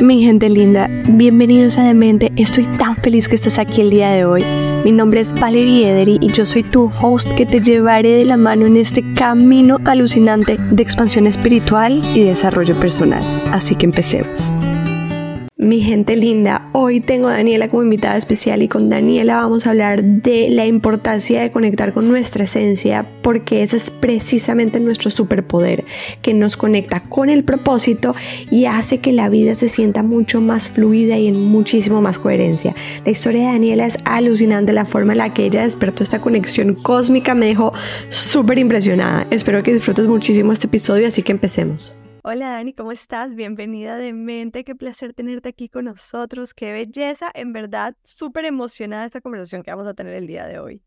Mi gente linda, bienvenidos a Demente. Estoy tan feliz que estás aquí el día de hoy. Mi nombre es Valerie Ederi y yo soy tu host que te llevaré de la mano en este camino alucinante de expansión espiritual y desarrollo personal. Así que empecemos. Mi gente linda, hoy tengo a Daniela como invitada especial y con Daniela vamos a hablar de la importancia de conectar con nuestra esencia porque ese es precisamente nuestro superpoder que nos conecta con el propósito y hace que la vida se sienta mucho más fluida y en muchísimo más coherencia. La historia de Daniela es alucinante, la forma en la que ella despertó esta conexión cósmica me dejó súper impresionada. Espero que disfrutes muchísimo este episodio, así que empecemos. Hola Dani, ¿cómo estás? Bienvenida de mente, qué placer tenerte aquí con nosotros, qué belleza, en verdad súper emocionada esta conversación que vamos a tener el día de hoy.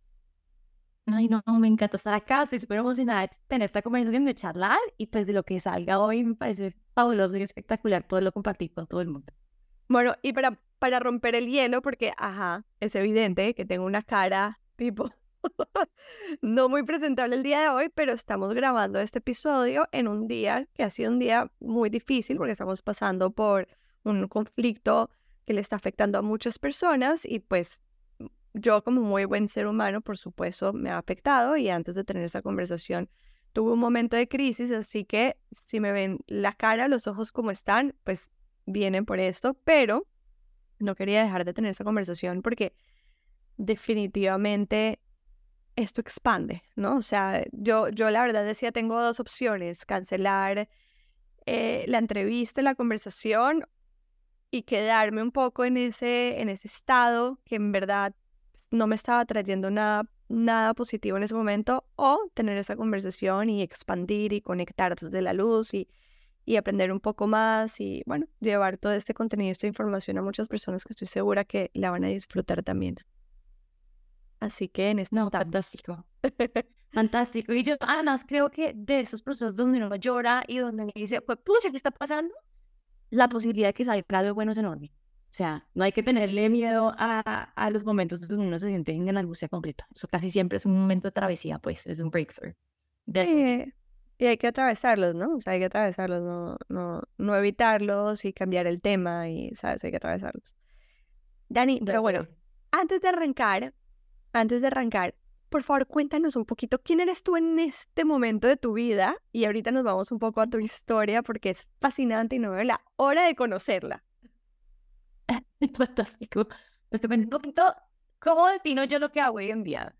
Ay, no, me encanta estar acá, estoy súper emocionada de tener esta conversación, de charlar y pues de lo que salga hoy me parece fabuloso y espectacular poderlo compartir con todo el mundo. Bueno, y para, para romper el hielo, porque, ajá, es evidente que tengo una cara tipo no muy presentable el día de hoy, pero estamos grabando este episodio en un día que ha sido un día muy difícil porque estamos pasando por un conflicto que le está afectando a muchas personas y pues yo como muy buen ser humano, por supuesto, me ha afectado y antes de tener esa conversación tuve un momento de crisis, así que si me ven la cara, los ojos como están, pues vienen por esto, pero no quería dejar de tener esa conversación porque definitivamente esto expande, ¿no? O sea, yo, yo la verdad decía, tengo dos opciones, cancelar eh, la entrevista, la conversación y quedarme un poco en ese, en ese estado que en verdad no me estaba trayendo nada, nada positivo en ese momento, o tener esa conversación y expandir y conectar desde la luz y, y aprender un poco más y, bueno, llevar todo este contenido, esta información a muchas personas que estoy segura que la van a disfrutar también. Así que en este no, fantástico. fantástico. Y yo además creo que de esos procesos donde uno llora y donde uno dice, pues pucha, ¿qué está pasando? La posibilidad de que salga algo bueno es enorme. O sea, no hay que tenerle miedo a, a los momentos donde uno se siente en angustia completa. Eso casi siempre es un momento de travesía, pues, es un breakthrough. Sí, y hay que atravesarlos, ¿no? O sea, hay que atravesarlos, no, no, no evitarlos y cambiar el tema y, ¿sabes? Hay que atravesarlos. Dani, pero bueno, antes de arrancar, antes de arrancar, por favor, cuéntanos un poquito quién eres tú en este momento de tu vida y ahorita nos vamos un poco a tu historia porque es fascinante y no veo la hora de conocerla. Fantástico. Pues te cuento un poquito cómo defino yo lo que hago hoy en día.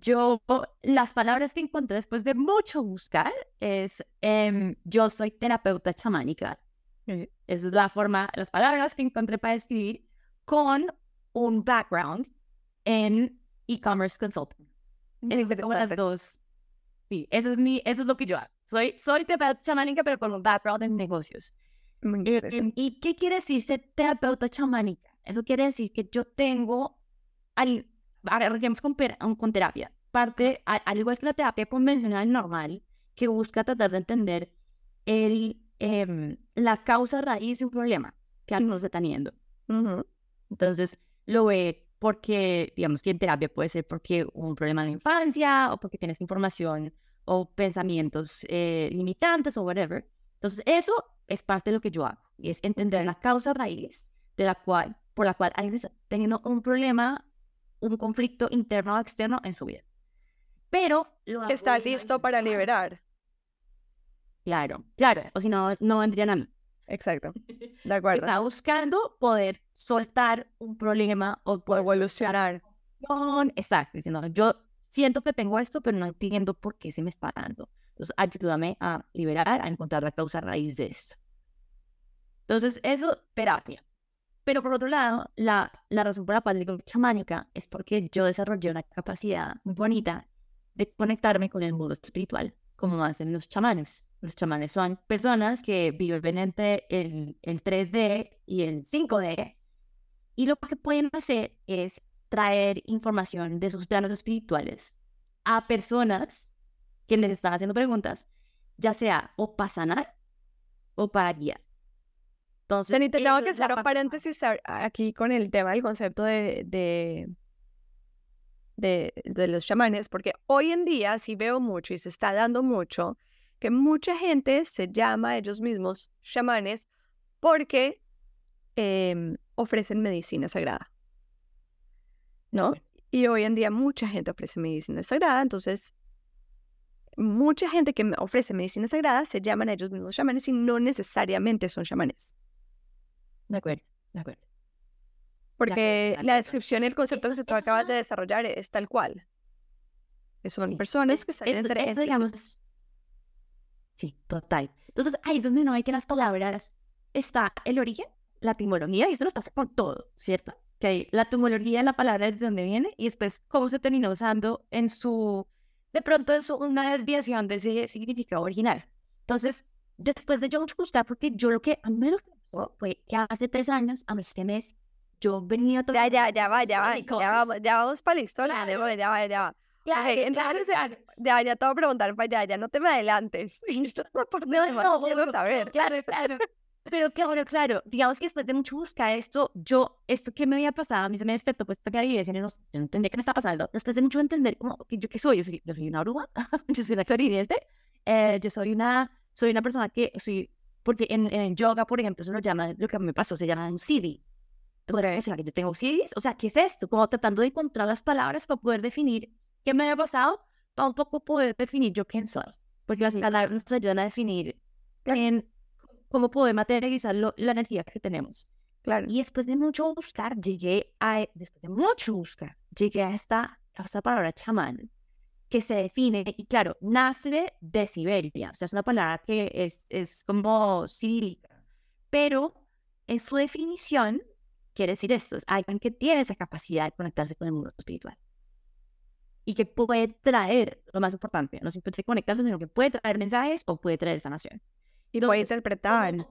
Yo, las palabras que encontré después de mucho buscar es, em, yo soy terapeuta chamánica. Esa es la forma, las palabras que encontré para describir con un background en e-commerce consulting. Es como las dos. Sí, eso es, mi, eso es lo que yo hago. Soy, soy terapeuta chamánica, pero con un background en negocios. Eh, ¿Y qué quiere decir ser terapeuta chamánica? Eso quiere decir que yo tengo, al, con, con terapia, parte, al, igual que la terapia convencional normal, que busca tratar de entender el, em, la causa raíz de un problema que alguien está teniendo. Entonces, lo ve porque, digamos que en terapia puede ser porque hubo un problema en la infancia o porque tienes información o pensamientos eh, limitantes o whatever. Entonces, eso es parte de lo que yo hago y es entender la causa raíz de la cual, por la cual alguien está teniendo un problema, un conflicto interno o externo en su vida. Pero está listo para liberar. Claro, claro, o si no, no vendrían a mí. Exacto, de acuerdo. Está buscando poder soltar un problema o poder evolucionar. Exacto, diciendo, yo siento que tengo esto, pero no entiendo por qué se me está dando. Entonces, ayúdame a liberar, a encontrar la causa raíz de esto. Entonces, eso, terapia. Pero por otro lado, la, la razón por la cual digo chamánica es porque yo desarrollé una capacidad muy bonita de conectarme con el mundo espiritual, como hacen los chamanes. Los chamanes son personas que viven entre el, el 3D y el 5D y lo que pueden hacer es traer información de sus planos espirituales a personas que les están haciendo preguntas, ya sea o para sanar o para guiar. Entonces, te tengo que hacer un paréntesis aquí con el tema del concepto de, de, de, de los chamanes, porque hoy en día sí veo mucho y se está dando mucho que mucha gente se llama a ellos mismos chamanes porque em, ofrecen medicina sagrada. ¿No? Y hoy en día mucha gente ofrece medicina sagrada, entonces mucha gente que ofrece medicina sagrada se llaman a ellos mismos chamanes y no necesariamente son chamanes. De acuerdo, de acuerdo. Porque la descripción y el concepto que tú acabas de desarrollar es tal cual. Son personas que salen entre... Eso, digamos, sí, total. Entonces, ahí es donde no hay que las palabras está el origen, la etimología, y esto nos pasa con todo, ¿cierto? Que hay la etimología de la palabra desde dónde viene y después cómo se terminó usando en su, de pronto es una desviación de ese significado original. Entonces, después de John Gustav, porque yo lo que a mí me pasó fue que hace tres años, a este mes, yo venía todo... Ya, ya, ya va, ya va, ya vamos, ya vamos para la historia, ya va, ya va, ya va. Claro, entonces, claro. Ya, ya te voy a preguntar para allá, ya no te me adelantes. Esto no por no, no, quiero saber. Claro, claro. Pero claro, claro, digamos que después de mucho buscar esto, yo, esto que me había pasado, a mí se me despertó, pues, esta yo no, yo no entendía qué me está pasando. Después de mucho entender, como, ¿yo qué soy? Yo soy, yo soy una oruga, yo soy una extraterrestre, eh, yo soy una, soy una persona que soy, porque en, en yoga, por ejemplo, se lo llama, lo que me pasó, se llama un siddhi. O sea, que yo tengo siddhis, o sea, ¿qué es esto? Como tratando de encontrar las palabras para poder definir qué me había pasado, para un poco poder definir yo quién soy. Porque las palabras nos ayudan a definir en cómo poder materializar la energía que tenemos. Claro. Y después de mucho buscar, llegué a, después de mucho buscar, llegué a esta, a esta palabra chamán, que se define, y claro, nace de Siberia, o sea, es una palabra que es, es como cirílica, pero en su definición quiere decir esto, es alguien que tiene esa capacidad de conectarse con el mundo espiritual y que puede traer, lo más importante, no simplemente conectarse, sino que puede traer mensajes o puede traer sanación. Y puede interpretar.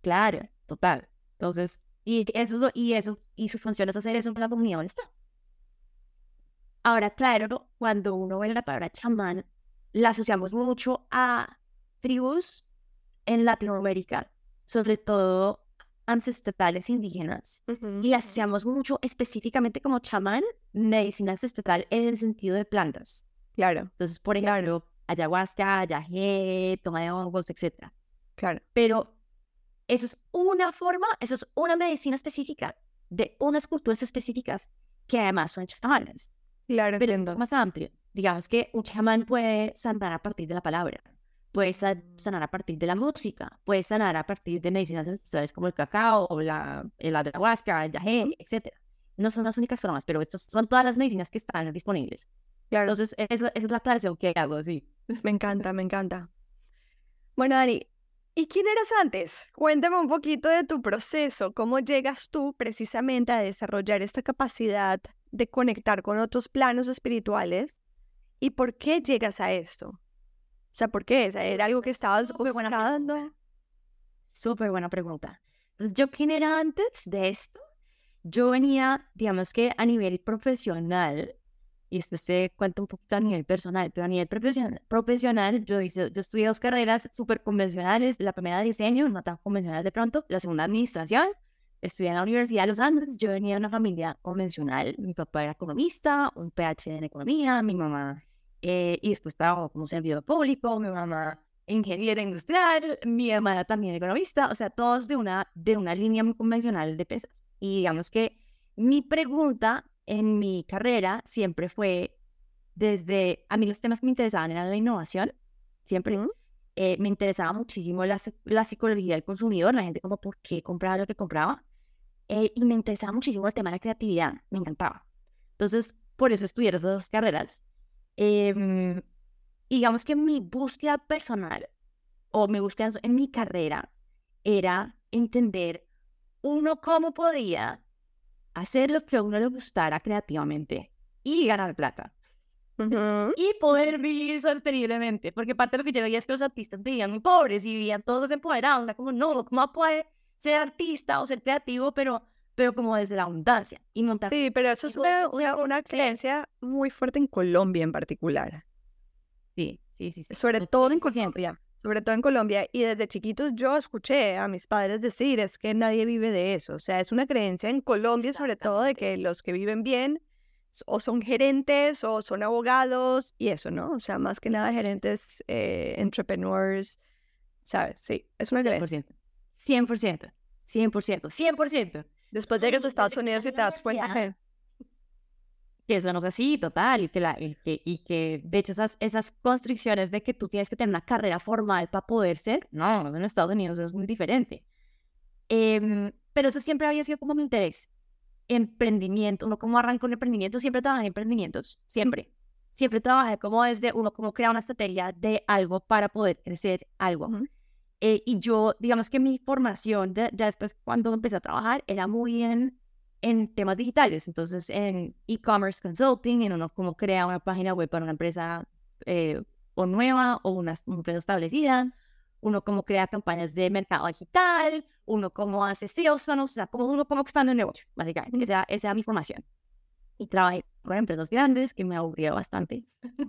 Claro, total. Entonces, y eso, y eso, y su función es hacer eso en la comunidad donde está. Ahora, claro, cuando uno ve la palabra chamán, la asociamos mucho a tribus en Latinoamérica, sobre todo ancestrales indígenas, y la asociamos mucho específicamente como chamán, medicina ancestral en el sentido de plantas. Claro. Entonces, por ejemplo, ayahuasca, yagé, toma de hongos, etc. Claro. Pero eso es una forma, eso es una medicina específica de unas culturas específicas que además son chamanes. Claro, Pero es más amplio. Digamos que un chamán puede sanar a partir de la palabra, puede sanar a partir de la música, puede sanar a partir de medicinas ancestrales como el cacao, o la, el ayahuasca, el yagé, etc. No son las únicas formas, pero estas son todas las medicinas que están disponibles. Claro. Entonces, esa, esa es la aclaración que hago, sí. Me encanta, me encanta. Bueno, Dani, ¿y quién eras antes? Cuéntame un poquito de tu proceso. ¿Cómo llegas tú precisamente a desarrollar esta capacidad de conectar con otros planos espirituales? ¿Y por qué llegas a esto? O sea, ¿por qué? ¿Era algo que estabas buscando? Súper buena pregunta. Entonces, ¿yo quién era antes de esto? Yo venía, digamos que a nivel profesional, y después te cuento un poquito a nivel personal, pero a nivel profesional, profesional yo, hice, yo estudié dos carreras súper convencionales, la primera diseño, no tan convencional de pronto, la segunda administración, estudié en la Universidad de los Andes, yo venía de una familia convencional, mi papá era economista, un PhD en economía, mi mamá, eh, y después trabajó como servidor público, mi mamá ingeniera industrial, mi hermana también economista, o sea, todos de una, de una línea muy convencional de pesas. Y digamos que mi pregunta en mi carrera siempre fue desde, a mí los temas que me interesaban eran la innovación, siempre. Eh, me interesaba muchísimo la, la, psicología del consumidor, la gente como por qué compraba lo que compraba. Eh, y me interesaba muchísimo el tema de la creatividad, me encantaba. Entonces, por eso estudié esas dos carreras. Eh, digamos que mi búsqueda personal o mi búsqueda en mi carrera era entender uno cómo podía hacer lo que a uno le gustara creativamente y ganar plata. Y poder vivir sosteniblemente. Porque parte de lo que yo veía es que los artistas vivían muy pobres y vivían todos empoderados. Era como, no, ¿cómo puede ser artista o ser creativo, pero, pero como desde la abundancia? Y sí, pero eso es una, una, creencia muy fuerte en Colombia en particular. Sí, sí, sí. Sobre todo en Colombia sobre todo en Colombia, y desde chiquitos yo escuché a mis padres decir, es que nadie vive de eso, o sea, es una creencia en Colombia sobre todo de que los que viven bien o son gerentes o son abogados y eso, ¿no? O sea, más que nada gerentes, eh, entrepreneurs, ¿sabes? Sí, es una creencia. 100%. 100%. 100%, 100%. Después llegas a Estados Unidos y te das cuenta que... Que eso no es así, total, y que, la, y que, y que de hecho esas, esas constricciones de que tú tienes que tener una carrera formal para poder ser, no, en Estados Unidos es muy diferente. Em, pero eso siempre había sido como mi interés. Emprendimiento, uno como arranca un emprendimiento, siempre trabajé en emprendimientos, siempre. Siempre trabajé como desde uno, como crear una estrategia de algo para poder crecer algo. Eh, y yo, digamos que mi formación, ya después cuando empecé a trabajar, era muy en, en temas digitales. Entonces, en e-commerce consulting, en uno como crea una página web para una empresa eh, o nueva o una, empresa establecida, uno como crea campañas de mercado digital, uno como hace sales o sea, como uno como expande un negocio, básicamente. Esa, esa era mi formación. Y trabajé con empresas grandes, que me aburría bastante.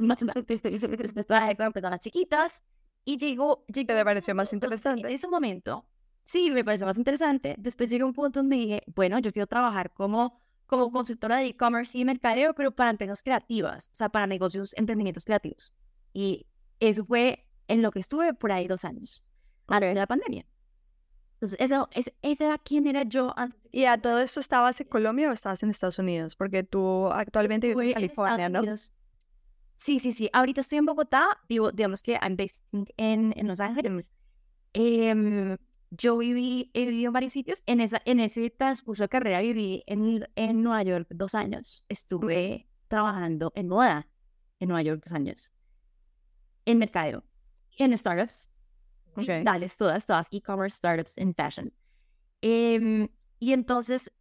Después trabajé con empresas chiquitas y llegó... llegó ¿Te pareció más interesante? En ese momento, sí, me pareció más interesante. Después llegué a un punto donde dije, bueno, yo quiero trabajar como, como consultora de e-commerce y mercadeo, pero para empresas creativas, o sea, para negocios, emprendimientos creativos. Y eso fue en lo que estuve por ahí dos años, antes de la pandemia. Entonces, eso, es, ese era quién era yo antes. ¿Y a todo esto estabas en Colombia o estabas en Estados Unidos? Porque tú actualmente vives en California, ¿no? Sí, sí, sí. Ahorita estoy en Bogotá, vivo, digamos que I'm based en, en Los Ángeles. Eh, yo viví, he vivido en varios sitios. En, esa, en ese transcurso de carrera viví en, en Nueva York dos años. Estuve trabajando en moda en Nueva York dos años. En mercadeo, en startups. Okay. Dales todas, todas e-commerce startups en fashion. Eh, y entonces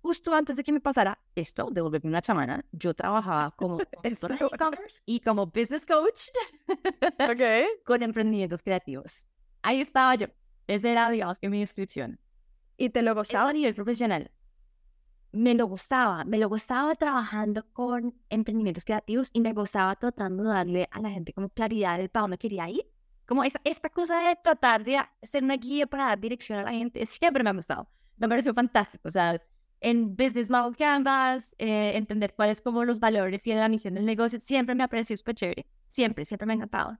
justo antes de que me pasara esto, de volverme una chamana, yo trabajaba como e-commerce y como business coach okay. con emprendimientos creativos. Ahí estaba yo. Esa era, digamos, que mi descripción. ¿Y te lo gustaba? a nivel profesional. Me lo gustaba. Me lo gustaba trabajando con emprendimientos creativos y me gustaba tratando de darle a la gente como claridad de para dónde quería ir. Como esta, esta cosa de tratar de ser una guía para dar dirección a la gente, siempre me ha gustado. Me pareció fantástico. O sea, en Business Model Canvas, eh, entender cuáles como los valores y la misión del negocio, siempre me ha parecido súper chévere, siempre, siempre me ha encantado.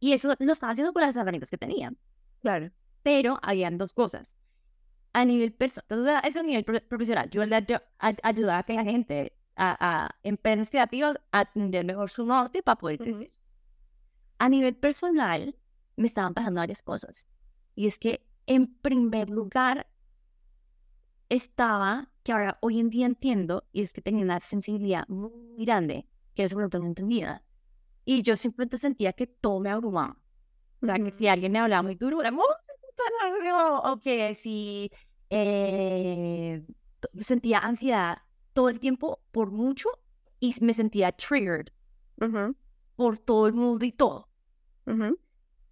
Y eso lo estaba haciendo con las herramientas que tenía. Claro. Pero habían dos cosas. A nivel personal, es a nivel profesional. Yo le ayudaba a que la gente, a, empresas creativas, a atender mejor su norte para poder crecer. A nivel personal, me estaban pasando varias cosas. Y es que, en primer lugar, estaba, que ahora hoy en día entiendo, y es que tenía una sensibilidad muy grande, que eso no entendía. Y yo simplemente sentía que todo me abrumaba. O sea, que si alguien me hablaba muy duro, era muy... O que si eh, sentía ansiedad todo el tiempo por mucho y me sentía triggered por todo el mundo y todo.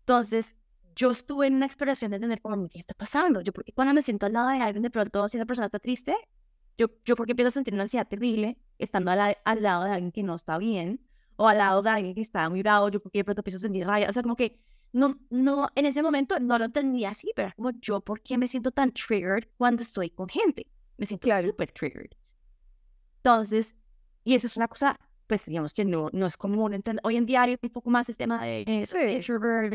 Entonces, yo estuve en una exploración de tener como, ¿qué está pasando? Yo, porque cuando me siento al lado de alguien, de pronto, si esa persona está triste, yo, yo porque empiezo a sentir una ansiedad terrible estando al, al lado de alguien que no está bien, o al lado de alguien que está muy bravo, yo porque de pronto empiezo a sentir rabia, o sea, como que no, no, en ese momento no lo entendía así, pero como yo, ¿por qué me siento tan triggered cuando estoy con gente? Me siento claro. super triggered. Entonces, y eso es una cosa pues digamos que no, no es común. hoy en día hay un poco más el tema de eh, sí.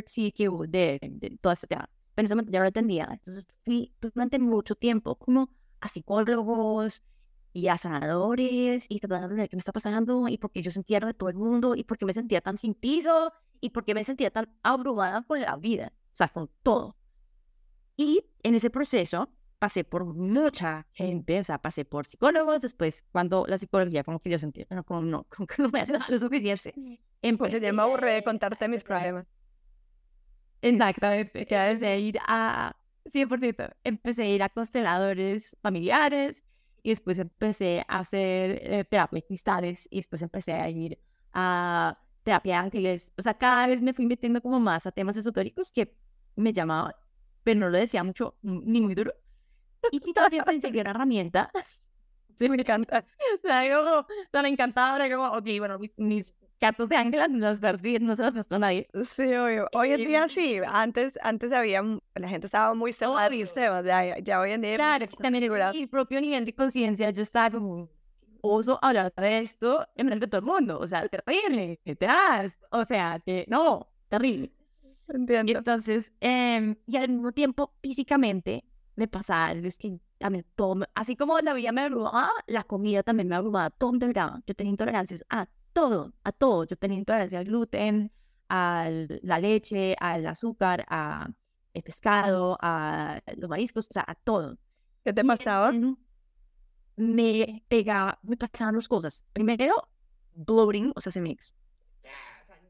sí, que de, de, todo este tema. Pero en ese momento ya lo entendía. Entonces fui durante mucho tiempo como a psicólogos y a sanadores y tratando de qué me está pasando y porque yo sentía de todo el mundo y porque me sentía tan sin piso y porque me sentía tan abrumada con la vida, o sea, con todo. Y en ese proceso pasé por mucha gente, o sea, pasé por psicólogos, después cuando la psicología como que yo sentía, no, como no, como que no me hace lo suficiente. Empecé, ya me aburré de contarte mis problemas. Exactamente, empecé a ir a, 100%, empecé a ir a consteladores familiares y después empecé a hacer eh, terapia de cristales y después empecé a ir a terapia de ángeles. O sea, cada vez me fui metiendo como más a temas esotéricos que me llamaban, pero no lo decía mucho, ni muy duro. Y todavía que era herramienta. Sí, me encanta. O sea, yo tan encantadora como, ok, bueno, mis, mis gatos de ángeles no perdí, no se los mostró nadie. Sí, obvio. Hoy en día sí, antes, antes había, la gente estaba muy segura de temas, ya, ya hoy en día. Claro, también el propio nivel de conciencia, yo estaba como, oso hablar de esto en frente de todo el mundo, o sea, terrible, ¿qué te das? O sea, que no, terrible. Entiendo. Y entonces, eh, y al mismo tiempo, físicamente, me pasaba, es que a mí todo, así como la vida me abrumaba, la comida también me abrumaba, todo me abrumaba. Yo tenía intolerancias a todo, a todo. Yo tenía intolerancia al gluten, a la leche, al azúcar, a el pescado, a los mariscos, o sea, a todo. ¿Qué te Y pasaba? en- Me pegaba, me pasaban dos cosas. Primero, bloating, o sea, se me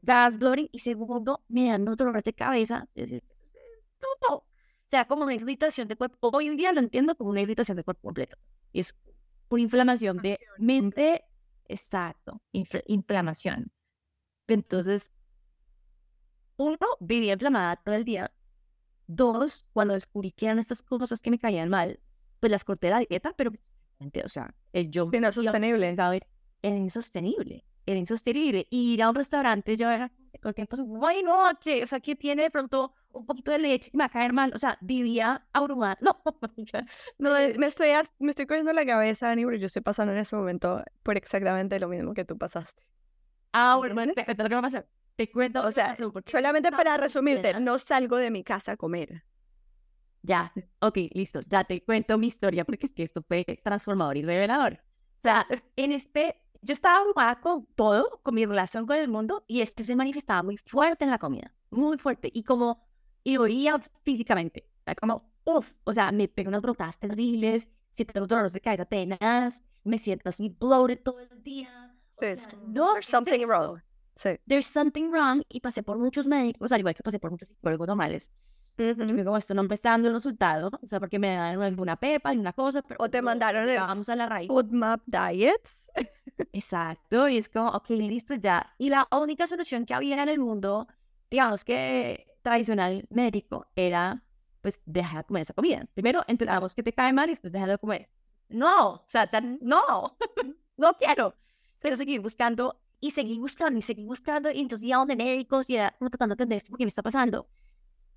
gas bloating. Y segundo, me dan unos dolores de cabeza. Es decir. O sea, como una irritación de cuerpo. Hoy en día lo entiendo como una irritación de cuerpo completo. Y es una inflamación de mente, exacto, infl- inflamación. Entonces, uno, vivía inflamada todo el día. Dos, cuando descubrí que eran estas cosas que me caían mal, pues las corté de la dieta, pero, o sea, el yo iba sostenible. era era insostenible, era insostenible. Y ir a un restaurante, yo era todo el tiempo, así, ay, no, que, o sea, que tiene de pronto un poquito de leche, me va a caer mal. O sea, vivía abrumada. No, No, eh, me estoy, me estoy cogiendo la cabeza, Dani, porque yo estoy pasando en ese momento por exactamente lo mismo que tú pasaste. Ah, bueno, bueno, te cuento lo que me pasó. Te cuento. O sea, solamente para resumirte, no salgo de mi casa a comer. Ya, ok, listo. Ya te cuento mi historia porque es que esto fue transformador y revelador. O sea, en este, yo estaba abrumada con todo, con mi relación con el mundo, y esto se manifestaba muy fuerte en la comida, muy fuerte, y como, y lo oía físicamente, como, uff, o sea, me pego unas brotadas terribles, siento dolores de cabeza tenaz, me siento así bloated todo el día. O Sí, sea, no, There's ¿qué es something wrong. Sí. There's something wrong, y pasé por muchos médicos, al igual que pasé por muchos psicólogos normales, yo me como esto no me está dando el resultado, o sea, porque me dan alguna pepa, alguna cosa, pero O te mandaron el vamos a la raíz. Food Map Diets. Exacto, y es como, ok, listo, ya. Y la única solución que había en el mundo, digamos que tradicional médico, era, pues, dejar de comer esa comida. Primero, entendamos que te cae mal y después dejarlo de comer. No, o sea, tan- no, no quiero. Pero seguir buscando y seguir buscando y seguir buscando, y entonces iba donde médicos y era como tratando de entender esto porque me está pasando.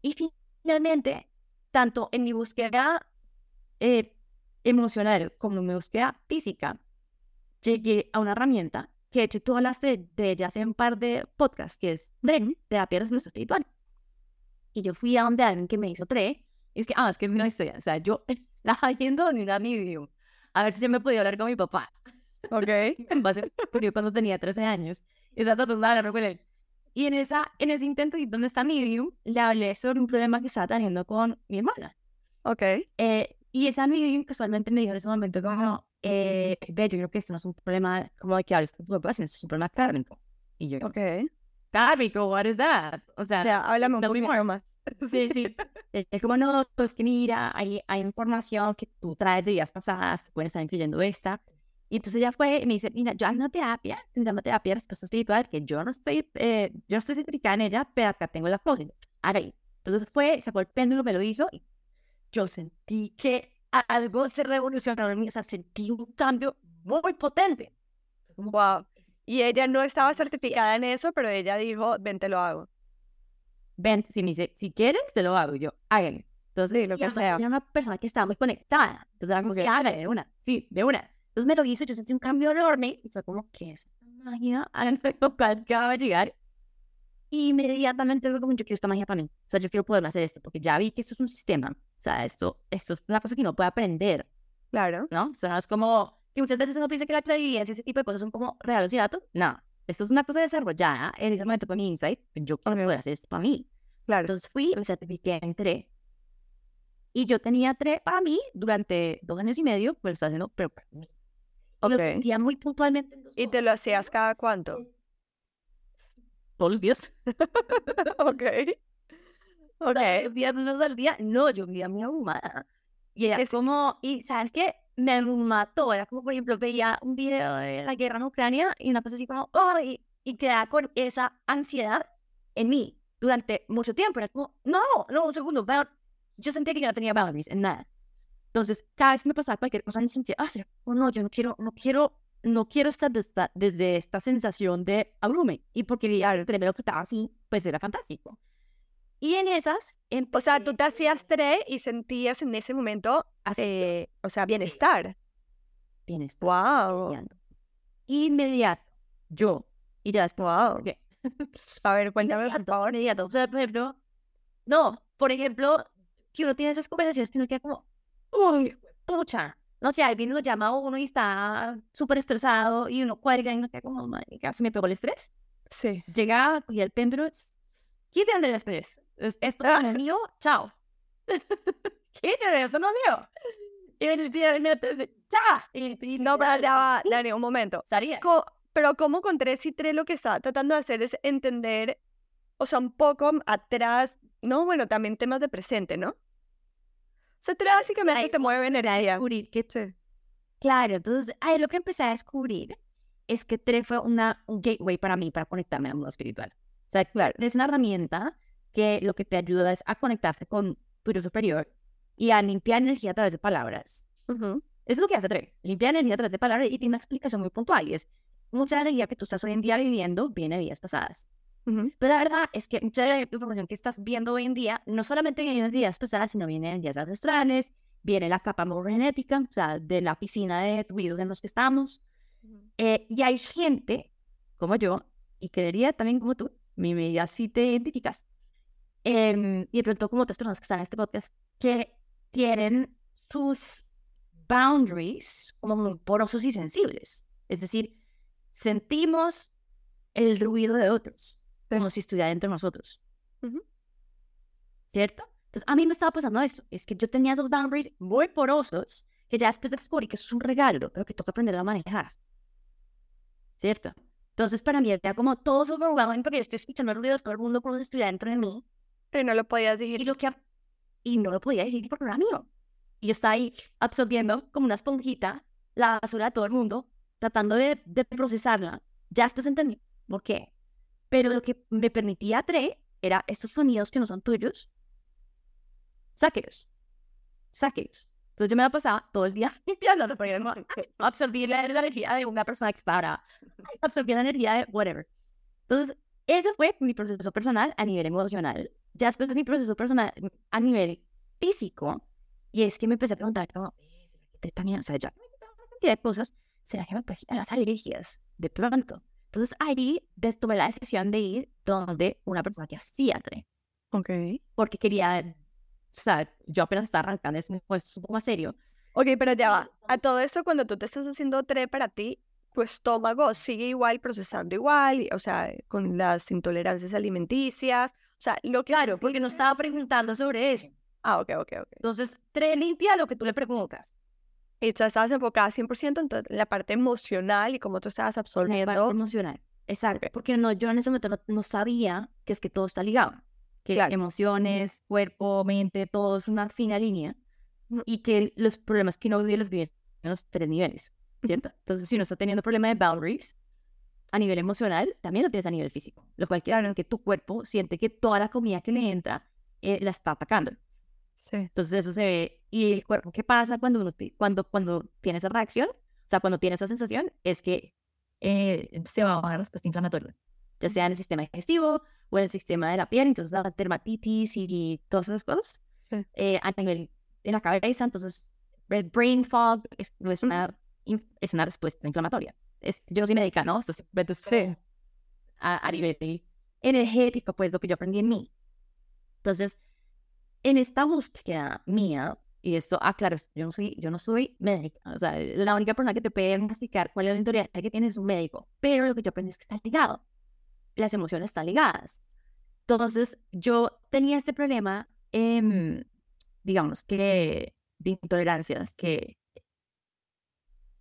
Y finalmente, tanto en mi búsqueda eh, emocional como en mi búsqueda física, llegué a una herramienta que de hecho tú hablaste de ella hace un par de podcasts, que es DRE, Terapia de Respuesta Espiritual. Y yo fui a donde alguien que me hizo TRE, y es que, ah, es que es una historia, o sea, yo estaba yendo donde una medium, a ver si yo me podía hablar con mi papá. Ok. Yo cuando tenía 13 años, y estaba tratando de hablar con él. Y en, esa, en ese intento donde está medium, le hablé sobre un problema que estaba teniendo con mi hermana. Ok. Eh, y esa medium casualmente me dijo en ese momento como, eh, ve, yo creo que esto no es un problema como de que hables con tu papá, sino es un problema kármico. Y yo, Ok. kármico, what is that? O sea, O sea, háblame un more. más. Sí, sí. Es como, no, es que mira, hay, hay información que tú traes de días pasadas, pueden estar incluyendo esta. Y entonces ella fue y me dice, mira, yo hay una terapia, que se llama terapia de respuesta espiritual, que yo no estoy, eh, yo no estoy certificada en ella, pero acá tengo la cosa. Ahora. Entonces fue, sacó el péndulo, me lo hizo, y yo sentí que algo se revolucionó en mí, o sea, sentí un cambio muy potente. Wow. Y ella no estaba certificada en eso, pero ella dijo, ven, te lo hago. ven, si me dice, si quieres, te lo hago. Yo, hágale. Entonces, Sí, lo que sea. Era una persona que estaba muy conectada. Entonces, era como que, Ok. hágale, de una. Sí, de una. Entonces, me lo hizo, yo sentí un cambio enorme. Y fue como, ¿qué es esta magia? local que acaba de llegar. Y inmediatamente fue como, yo quiero esta magia para mí. O sea, yo quiero poder hacer esto, porque ya vi que esto es un sistema. O sea, esto, esto es una cosa que uno puede aprender, Claro. ¿no? O sea, no es como, que muchas veces uno piensa que la clarividencia y ese tipo de cosas son como regalos y datos. No. Esto es una cosa desarrollada en ese momento con mi insight. Yo quiero poder hacer esto para mí. Claro. Entonces fui me certifiqué en TRE. Y yo tenía TRE para mí durante dos años y medio, pues lo estaba haciendo, pero para mí. Y lo sentía muy puntualmente. ¿Y te lo hacías cada cuánto? Todos los días. Ok. Ok. Los días, dos al día. No, yo vivía muy abrumada. Y era Es- como, y ¿sabes qué? Me mató. Era como, por ejemplo, veía un video de la guerra en Ucrania y una cosa así como, ¡ay! Y quedaba con esa ansiedad en mí durante mucho tiempo. Era como, no, no, un segundo. bound-". Yo sentía que yo no tenía boundaries en nada. Entonces, cada vez que me pasaba cualquier cosa, me sentía, ah, oh, no, yo no quiero, no quiero, no quiero estar de esta- desde esta sensación de abrume. Y porque al tenerme lo que estaba así, pues era fantástico. Y en esas, O sea, tú te hacías TRE y sentías en ese momento, eh, o sea, bienestar. bienestar. Wow. inmediato. Yo. Y ya es Wow. ok. A ver, cuéntame, por Inmediato, favor. inmediato. O sea, por ejemplo, no, por ejemplo, que uno tiene esas conversaciones que uno queda como, uy, pucha. No sé, alguien lo llama a uno y está súper estresado y uno cuelga y no queda como, marica, se me pegó el estrés. Sí. Llega, cogía el péndulo, quítenle el estrés. Es- Esto no es mío, chao. Quítenle, esto no es mío. Y me ya. Y, No, pero ya Dani, un momento. Salía. Co- pero como con tres y tres lo que está tratando de hacer es entender, o sea, un poco atrás, no, bueno, también temas de presente, ¿no? O sea, tres básicamente ahí te mueve energía. descubrir que Sí. Claro, entonces ahí lo que empecé a descubrir es que TRE fue una, un gateway para mí para conectarme al mundo espiritual. O sea, claro, es una herramienta que lo que te ayuda es a conectarte con tu yo superior y a limpiar energía a través de palabras. Ujú. Eso es lo que hace TRE, limpiar energía a través de palabras y tiene una explicación muy puntual y es mucha energía que tú estás hoy en día viviendo viene de vidas pasadas. Ujú. Pero la verdad es que mucha de la información que estás viendo hoy en día no solamente viene de días pasadas, sino viene de días ancestrales, viene la capa morfogenética, o sea, de la piscina de ruidos en los que estamos. Eh, y hay gente como yo, y creería también como tú, mi medida si te identificas, em, y de pronto como otras personas que están en este podcast, que tienen sus boundaries como muy porosos y sensibles. Es decir, sentimos el ruido de otros, como si estuviera dentro de nosotros. ¿Cierto? Entonces, a mí me estaba pasando esto, es que yo tenía esos boundaries muy porosos, que ya después descubrí que eso es un regalo, pero que toca aprender a manejar. ¿Cierto? Entonces, para mí era como todo overwhelming porque yo estoy escuchando el ruido de todo el mundo como si estuviera dentro de mí, Pero no lo podías y decir. lo que y no lo podía decir porque era mío. Y yo estaba ahí absorbiendo como una esponjita la basura de todo el mundo, tratando de, de procesarla. Ya después entendí por qué. Pero lo que me permitía TRE era estos sonidos que no son tuyos, sáquelos. Sáquelos. Entonces yo me la pasaba todo el día limpiándolo para no absorbir la, la energía de una persona que estaba. Absorbir la energía de whatever. Entonces, ese fue mi proceso personal a nivel emocional. Ya después de mi proceso personal a nivel físico, y es que me empecé a preguntar, como, "Eh, ¿será que te también? O sea, ya me cantidad de cosas, ¿será que me puede quitar las alergias de pronto? Entonces ahí tomé la decisión de ir donde una persona que hacía TRE, Ok. porque quería, o sea, yo apenas estaba arrancando, esto pues, es un poco más serio. Ok, pero ya va. A todo esto, cuando tú te estás haciendo TRE para ti, tu estómago sigue igual, procesando igual, o sea, con las intolerancias alimenticias. O sea, lo que. Claro, porque no estaba preguntando sobre eso. Ah, ok, ok, ok. Entonces, TRE limpia lo que tú le preguntas. Estabas enfocada 100% en la parte emocional y cómo tú estabas La parte absorbiendo. emocional. Exacto. Porque no, yo en ese momento no, no sabía que es que todo está ligado. Que Claro. emociones, cuerpo, mente, todo es una fina línea. Y que los problemas que uno vive los vive en los tres niveles. ¿Cierto? Entonces, si uno está teniendo problema de boundaries a nivel emocional, también lo tienes a nivel físico. Lo cual quiere decir que tu cuerpo siente que toda la comida que le entra eh, la está atacando. Sí. Entonces eso se ve. ¿Y el cuerpo qué pasa cuando uno cuando, cuando tiene esa reacción? O sea, cuando tiene esa sensación, es que eh, se va a bajar la respuesta inflamatoria, ya sea en el sistema digestivo o en el sistema de la piel, entonces la dermatitis y, todas esas cosas. Sí. Eh, a nivel de la cabeza, entonces el brain fog es, no es, una, es una respuesta inflamatoria. Es, yo no soy médica, ¿no? Esto simplemente es Sí. a, a nivel energético, pues lo que yo aprendí en mí. Entonces, en esta búsqueda mía, y esto, ah, claro, yo no soy, yo no soy médica, o sea, la única persona que te puede diagnosticar cuál es la intolerancia que tienes es un médico, pero lo que yo aprendí es que está ligado, las emociones están ligadas. Entonces, yo tenía este problema, em, digamos, que de intolerancias, que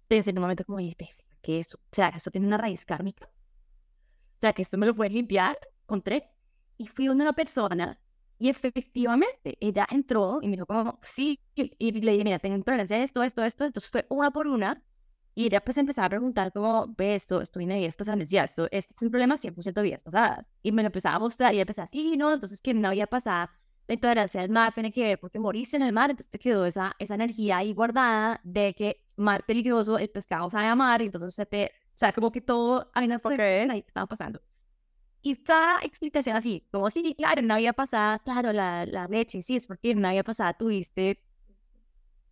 desde un momento como, "Oye, pues, que esto, o sea, esto tiene una raíz kármica, o sea, que esto me lo puede limpiar con tres. Y fui una persona y efectivamente ella entró y me dijo como, sí, y y le dije, mira, tengo intolerancia a esto, esto, esto. Entonces fue una por una y ella pues empezaba a preguntar como, ve esto, esto viene de vidas pasadas. Decía, esto, este es un problema 100% de vidas pasadas. Y me lo empezaba a mostrar y ella empezaba, sí, no, entonces que no había pasado la intolerancia al mar tiene que ver porque moriste en el mar, entonces te quedó esa, esa energía ahí guardada de que mar peligroso, el pescado sabe a mar, y entonces se te, o sea, como que todo, hay una Ok. ahí que estaba pasando. Y cada explicación así, como sí, claro, no había pasado, claro, la, la leche, sí, es porque no había pasado, tuviste,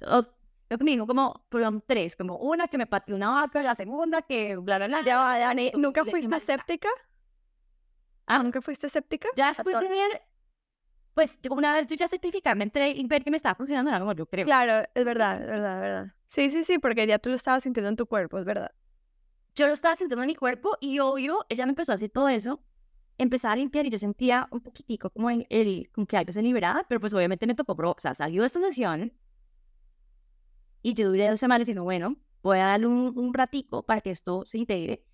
o- lo que me dijo, como, fueron tres, como una que me pateó una vaca, la segunda que, bla, bla, bla. Ya va, Dani. ¿Nunca fuiste malta. escéptica? Ah, ¿Nunca fuiste escéptica? ya después de ver, pues una vez yo ya certificadamente y ver que me estaba funcionando algo, yo creo. Claro, es verdad, es verdad, es verdad. Sí, sí, sí, porque ya tú lo estabas sintiendo en tu cuerpo, es verdad. Yo lo estaba sintiendo en mi cuerpo y obvio, ella me empezó a hacer todo eso, empezar a limpiar y yo sentía un poquitico como el, el como que algo se liberaba, pero pues obviamente me tocó, o sea, salió esta sesión y yo duré dos semanas diciendo, bueno, voy a darle un, un ratico para que esto se integre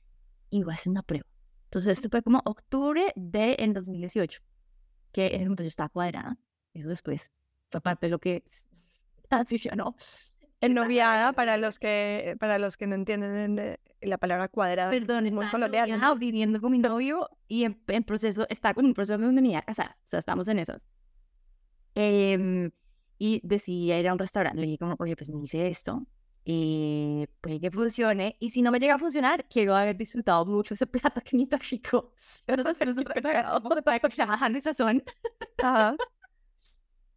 y voy a hacer una prueba. Entonces, esto fue como octubre de en 2018, que en el momento yo estaba cuadrada. Eso después fue parte de lo que transicionó. En noviada, para los que, para los que no entienden eh, la palabra cuadrada, Perdón, es muy colonial. noviada, viviendo con mi novio y en, en proceso, está con un proceso donde me iba a casar. O sea, estamos en esas. Em, y decidí ir a un restaurante. Le dije como, oye, pues me hice esto. Y puede que funcione. Y si no me llega a funcionar, quiero haber disfrutado mucho ese plato que me intoxicó. Entonces, cagado, como para que de sazón. Ajá.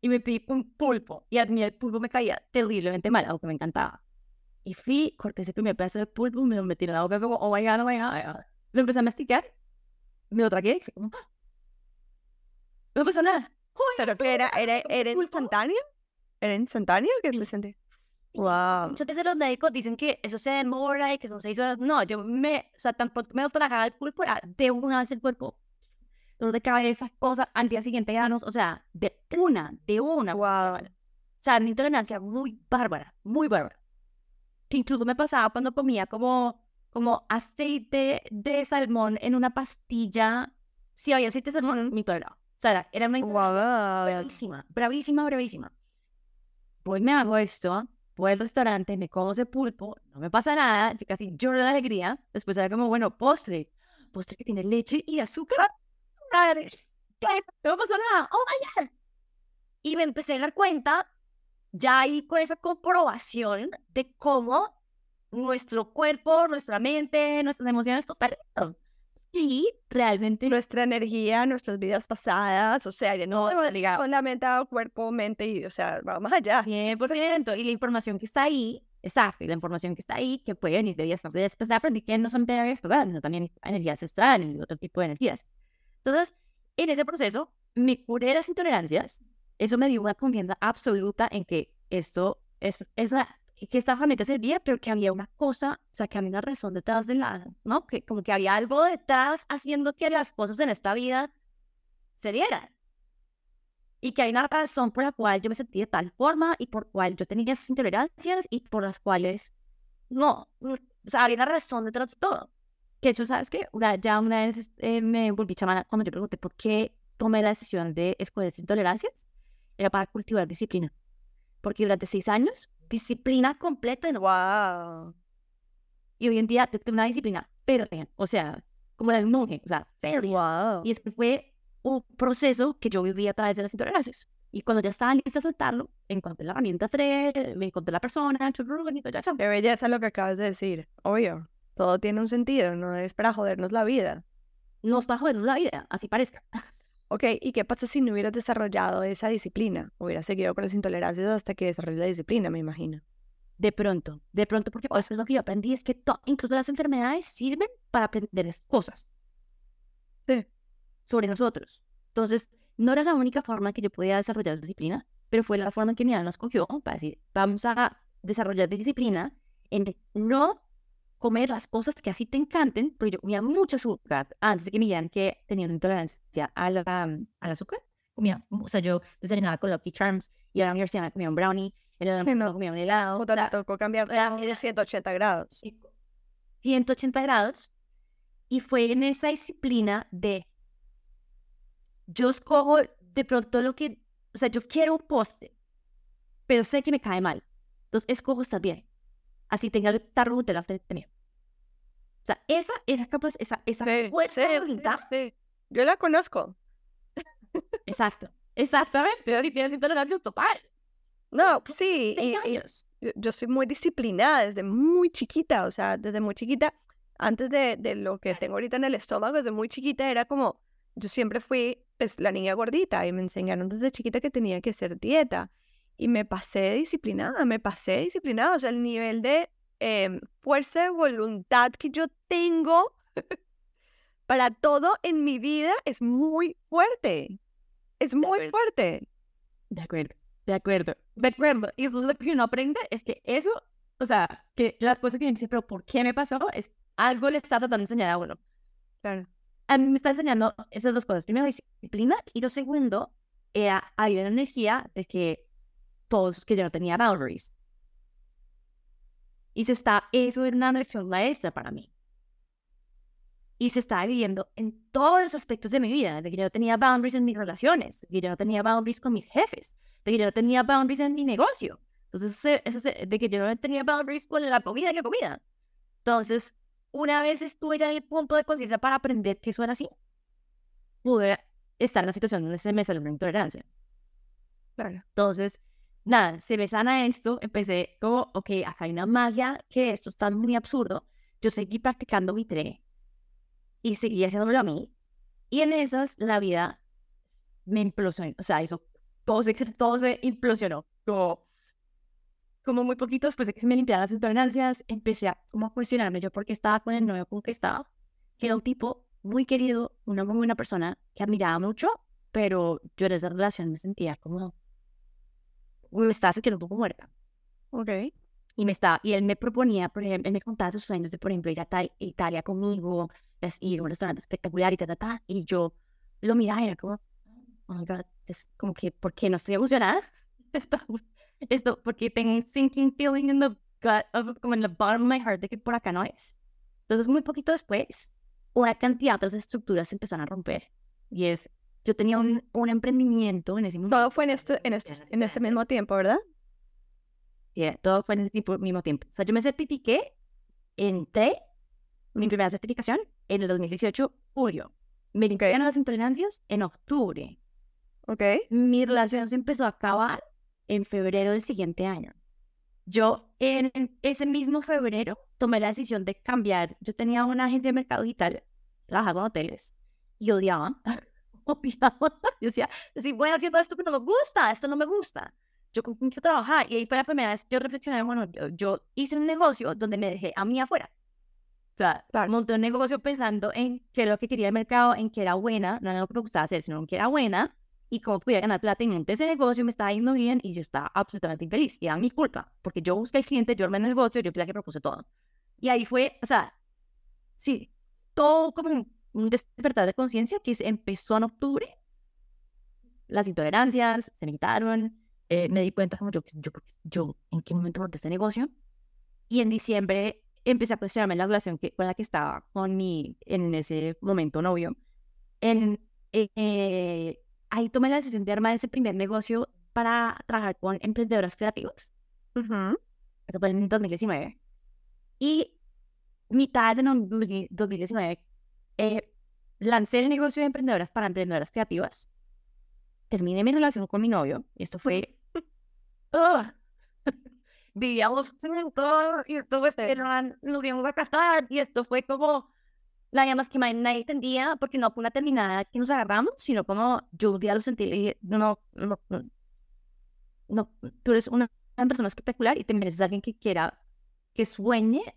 Y me pedí un pulpo. Y a mí el pulpo me caía terriblemente mal, algo que me encantaba. Y fui, corté ese primer pedazo de pulpo, me lo metí en la boca como, oh my god, oh my god, oh my god. Lo empecé a masticar, me lo tragué y fue como, "Ah". no pasó nada. ¿Pero que era, era, era instantáneo? ¿Era instantáneo que te sentí? Wow. Muchas veces los médicos dicen que eso se demora y que son seis horas. No, yo me, o sea, tampoco me lo tragaba el pulpo, era de una vez el cuerpo. Dolor de cabeza, cosas, al día siguiente ganos, o sea, de una, de una. Wow. O sea, una intolerancia muy bárbara, muy bárbara. Que incluso me pasaba cuando comía como, como aceite de salmón en una pastilla. Si había aceite de salmón, mi toleraba. O sea, era- una intolerancia bravísima, bravísima, bravísima. Pues me hago esto, voy al restaurante, me como ese pulpo, no me pasa nada, yo casi lloro de alegría. Después era como, bueno, postre, postre que tiene leche y azúcar. Madre, ¿qué? No me pasó nada, oh my god. Y me empecé a dar cuenta, ya ahí con esa comprobación de cómo nuestro cuerpo, nuestra mente, nuestras emociones, total. Y realmente Nuestra energía, nuestras vidas pasadas, o sea, ya no Todo está ligado. a cuerpo, mente y, o sea, va más allá. 100%. Y la información que está ahí, exacto, y la información que está ahí, que puede venir de días pasadas. Después aprendí que no solamente de días pasadas, sino también energías astrales y otro tipo de energías. Entonces, en ese proceso, me curé las intolerancias. Eso me dio una confianza absoluta en que esto es, es la, que esta herramienta servía, pero que había una cosa, o sea, que había una razón detrás de la, ¿no? Que como que había algo detrás haciendo que las cosas en esta vida se dieran. Y que hay una razón por la cual yo me sentí de tal forma y por cual yo tenía esas intolerancias y por las cuales no, o sea, había una razón detrás de todo. Que hecho, ¿sabes qué? Una, ya una vez eh, me volví chamana cuando yo pregunté por qué tomé la decisión de escoger esas intolerancias. Era para cultivar disciplina. Porque durante seis años, disciplina completa, no. Wow. Y hoy en día tengo una disciplina férrea, o sea, como la de un monje, o sea, férrea. Wow. Y este fue un proceso que yo viví a través de las intolerancias. Y cuando ya estaba lista a soltarlo, encontré la herramienta 3, me encontré la persona, bonito, ya, chao. Qué belleza lo que acabas de decir. Obvio. Todo tiene un sentido, no es para jodernos la vida. Nos va a joder la vida, así parezca. Ok, ¿y qué pasa si no hubieras desarrollado esa disciplina? Hubieras seguido con las intolerancias hasta que desarrolles la disciplina, me imagino. De pronto, de pronto, porque eso es lo que yo aprendí, es que incluso las enfermedades sirven para aprender es- cosas Sí. sobre nosotros. Entonces, no era la única forma que yo podía desarrollar esa disciplina, pero fue la forma que mi alma escogió para decir, vamos a desarrollar disciplina en no comer las cosas que así te encanten, porque yo comía mucho azúcar antes de que me dijeran que tenía una intolerancia a la- al azúcar. Comía, o sea, yo desayunaba con Lucky Charms y a la universidad me comía un brownie, en la comía un helado. O te sea, tocó cambiar era- todo 180 grados. 180 grados y fue en esa disciplina de yo escojo de pronto lo que, o sea, yo quiero un postre, pero sé que me cae mal. Entonces escojo estar bien. Así tenga el tarro de frente mío. O sea, esa, esa capaz, esa, esa Sí, fuerza sí, de voluntad. sí. Yo la conozco. Exacto. Exactamente. Así tienes intolerancia total. No, sí. Seis y- y años. yo, yo soy muy disciplinada desde muy chiquita, o sea, desde muy chiquita, antes de, de lo que tengo ahorita en el estómago, desde muy chiquita era como, yo siempre fui pues, la niña gordita y me enseñaron desde chiquita que tenía que hacer dieta y me pasé disciplinada, me pasé disciplinada, o sea, el nivel de em, fuerza de voluntad que yo tengo para todo en mi vida es muy fuerte. Es muy fuerte. De acuerdo, de acuerdo, de acuerdo. Y lo que uno aprende, es que eso, o sea, que la cosa que uno dice, pero ¿por qué me pasó? Es algo le está tratando de enseñar a uno. Claro. A mí me está enseñando esas dos cosas. Primero, disciplina. Y lo segundo, era, había una energía de que todos, que yo no tenía boundaries. Y se está, eso era una lección maestra para mí. Y se estaba viviendo en todos los aspectos de mi vida, de que yo no tenía boundaries en mis relaciones, de que yo no tenía boundaries con mis jefes, de que yo no tenía boundaries en mi negocio. Entonces, de que yo no tenía boundaries con la comida que comía. Entonces, una vez estuve ya en el punto de conciencia para aprender que eso era así, pude estar en la situación donde se me salió una intolerancia. Entonces, nada, se me sana esto, empecé como, ok, acá hay una magia que esto está muy absurdo. Yo seguí practicando mi tre y seguí haciéndolo a mí. Y en esas, la vida me implosionó, o sea, eso, todo se, todo se implosionó. Como, como muy poquito después de que se me limpiaran las intolerancias, empecé a como a cuestionarme yo por qué estaba con el novio con que estaba, que era un tipo muy querido, una muy buena persona, que admiraba mucho, pero yo en esa relación me sentía como, me estaba sintiendo un poco muerta. Ok. Y, me estaba, y él me proponía, por ejemplo, él me contaba sus sueños de, por ejemplo, ir a Ta- Italia conmigo, es- ir a un restaurante espectacular y ta, ta, ta. Y yo lo miraba y era como, oh my God, es como que, ¿por qué no estoy emocionada? Esto, esto, porque tengo un sinking feeling in the gut, of, como en the bottom of my heart, de que por acá no es. Entonces, muy poquito después, una cantidad de otras estructuras se empezaron a romper. Y es, yo tenía un, un emprendimiento en ese momento. Todo fue en este, en estos, en este mismo tiempo, ¿verdad? Yeah, todo fue en ese tipo, mismo tiempo. O sea, yo me certifiqué, entré, mi primera certificación en el 2018, julio. Me limpiaron las intolerancias en octubre. Ok. Mi relación se empezó a acabar en febrero del siguiente año. Yo en ese mismo febrero tomé la decisión de cambiar. Yo tenía una agencia de mercado digital, trabajaba con hoteles y odiaba, odiaba. Yo decía, si voy haciendo esto que no me gusta, esto no me gusta. Yo a trabajar y ahí fue la primera vez que yo reflexioné, bueno, yo, yo hice un negocio donde me dejé a mí afuera. O sea, Claro. monté un negocio pensando en qué era lo que quería el mercado, en que era buena, no en lo que me gustaba hacer, sino en que era buena y cómo podía ganar plata. Y monté ese negocio, me estaba yendo bien y yo estaba absolutamente infeliz. Y era mi culpa, porque yo busqué el cliente, yo armé el negocio, yo fui la que propuse todo. Y ahí fue, o sea, sí, todo como un, un despertar de conciencia que se empezó en octubre. Las intolerancias se me quitaron, eh, me di cuenta como yo, yo, yo, en qué momento monté este negocio. Y en diciembre empecé a cuestionarme la relación que, con la que estaba con mi, en ese momento, novio. En, eh, eh, ahí tomé la decisión de armar ese primer negocio para trabajar con emprendedoras creativas. Eso fue en 2019. Y mitad de no- 2019 eh, lancé el negocio de emprendedoras para emprendedoras creativas. Terminé mi relación con mi novio. Y esto fue... ¡Ugh! Vivíamos juntos y todo esto, nos íbamos a casar y esto fue como la llama más que nadie entendía porque no fue una terminada que nos agarramos, sino como yo un día lo sentí y dije, no, no, no, no, tú eres una, una persona espectacular y te mereces a alguien que quiera, que sueñe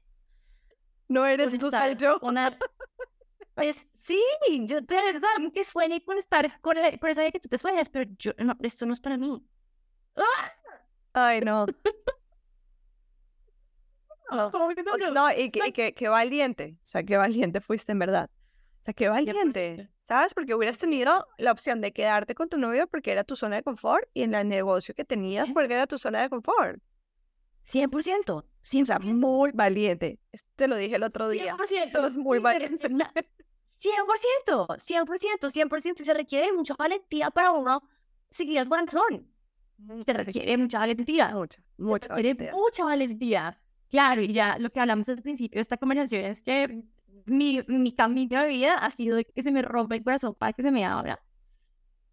No eres tú, soy yo. al- Pues sí, yo a alguien que sueñe con estar con, el, con esa idea que tú te sueñas, pero yo, no, esto no es para mí. ¡Ah! Ay, no. ¿Cómo que no? Y, que, y que, qué valiente. O sea, qué valiente fuiste en verdad. O sea, qué valiente. ¿Sabes? Porque hubieras tenido la opción de quedarte con tu novio porque era tu zona de confort y en el negocio que tenías porque era tu zona de confort. 100%, O sea, 100%. muy valiente. Te lo dije el otro día. 100%. Es muy valiente. 100%, 100%, 100%. Y se requiere mucha valentía para uno seguir el corazón. Se requiere mucha valentía. Mucha, Se mucha requiere valentía. mucha valentía. Claro, y ya lo que hablamos al principio de esta conversación es que mi, mi camino de vida ha sido que se me rompe el corazón para que se me abra.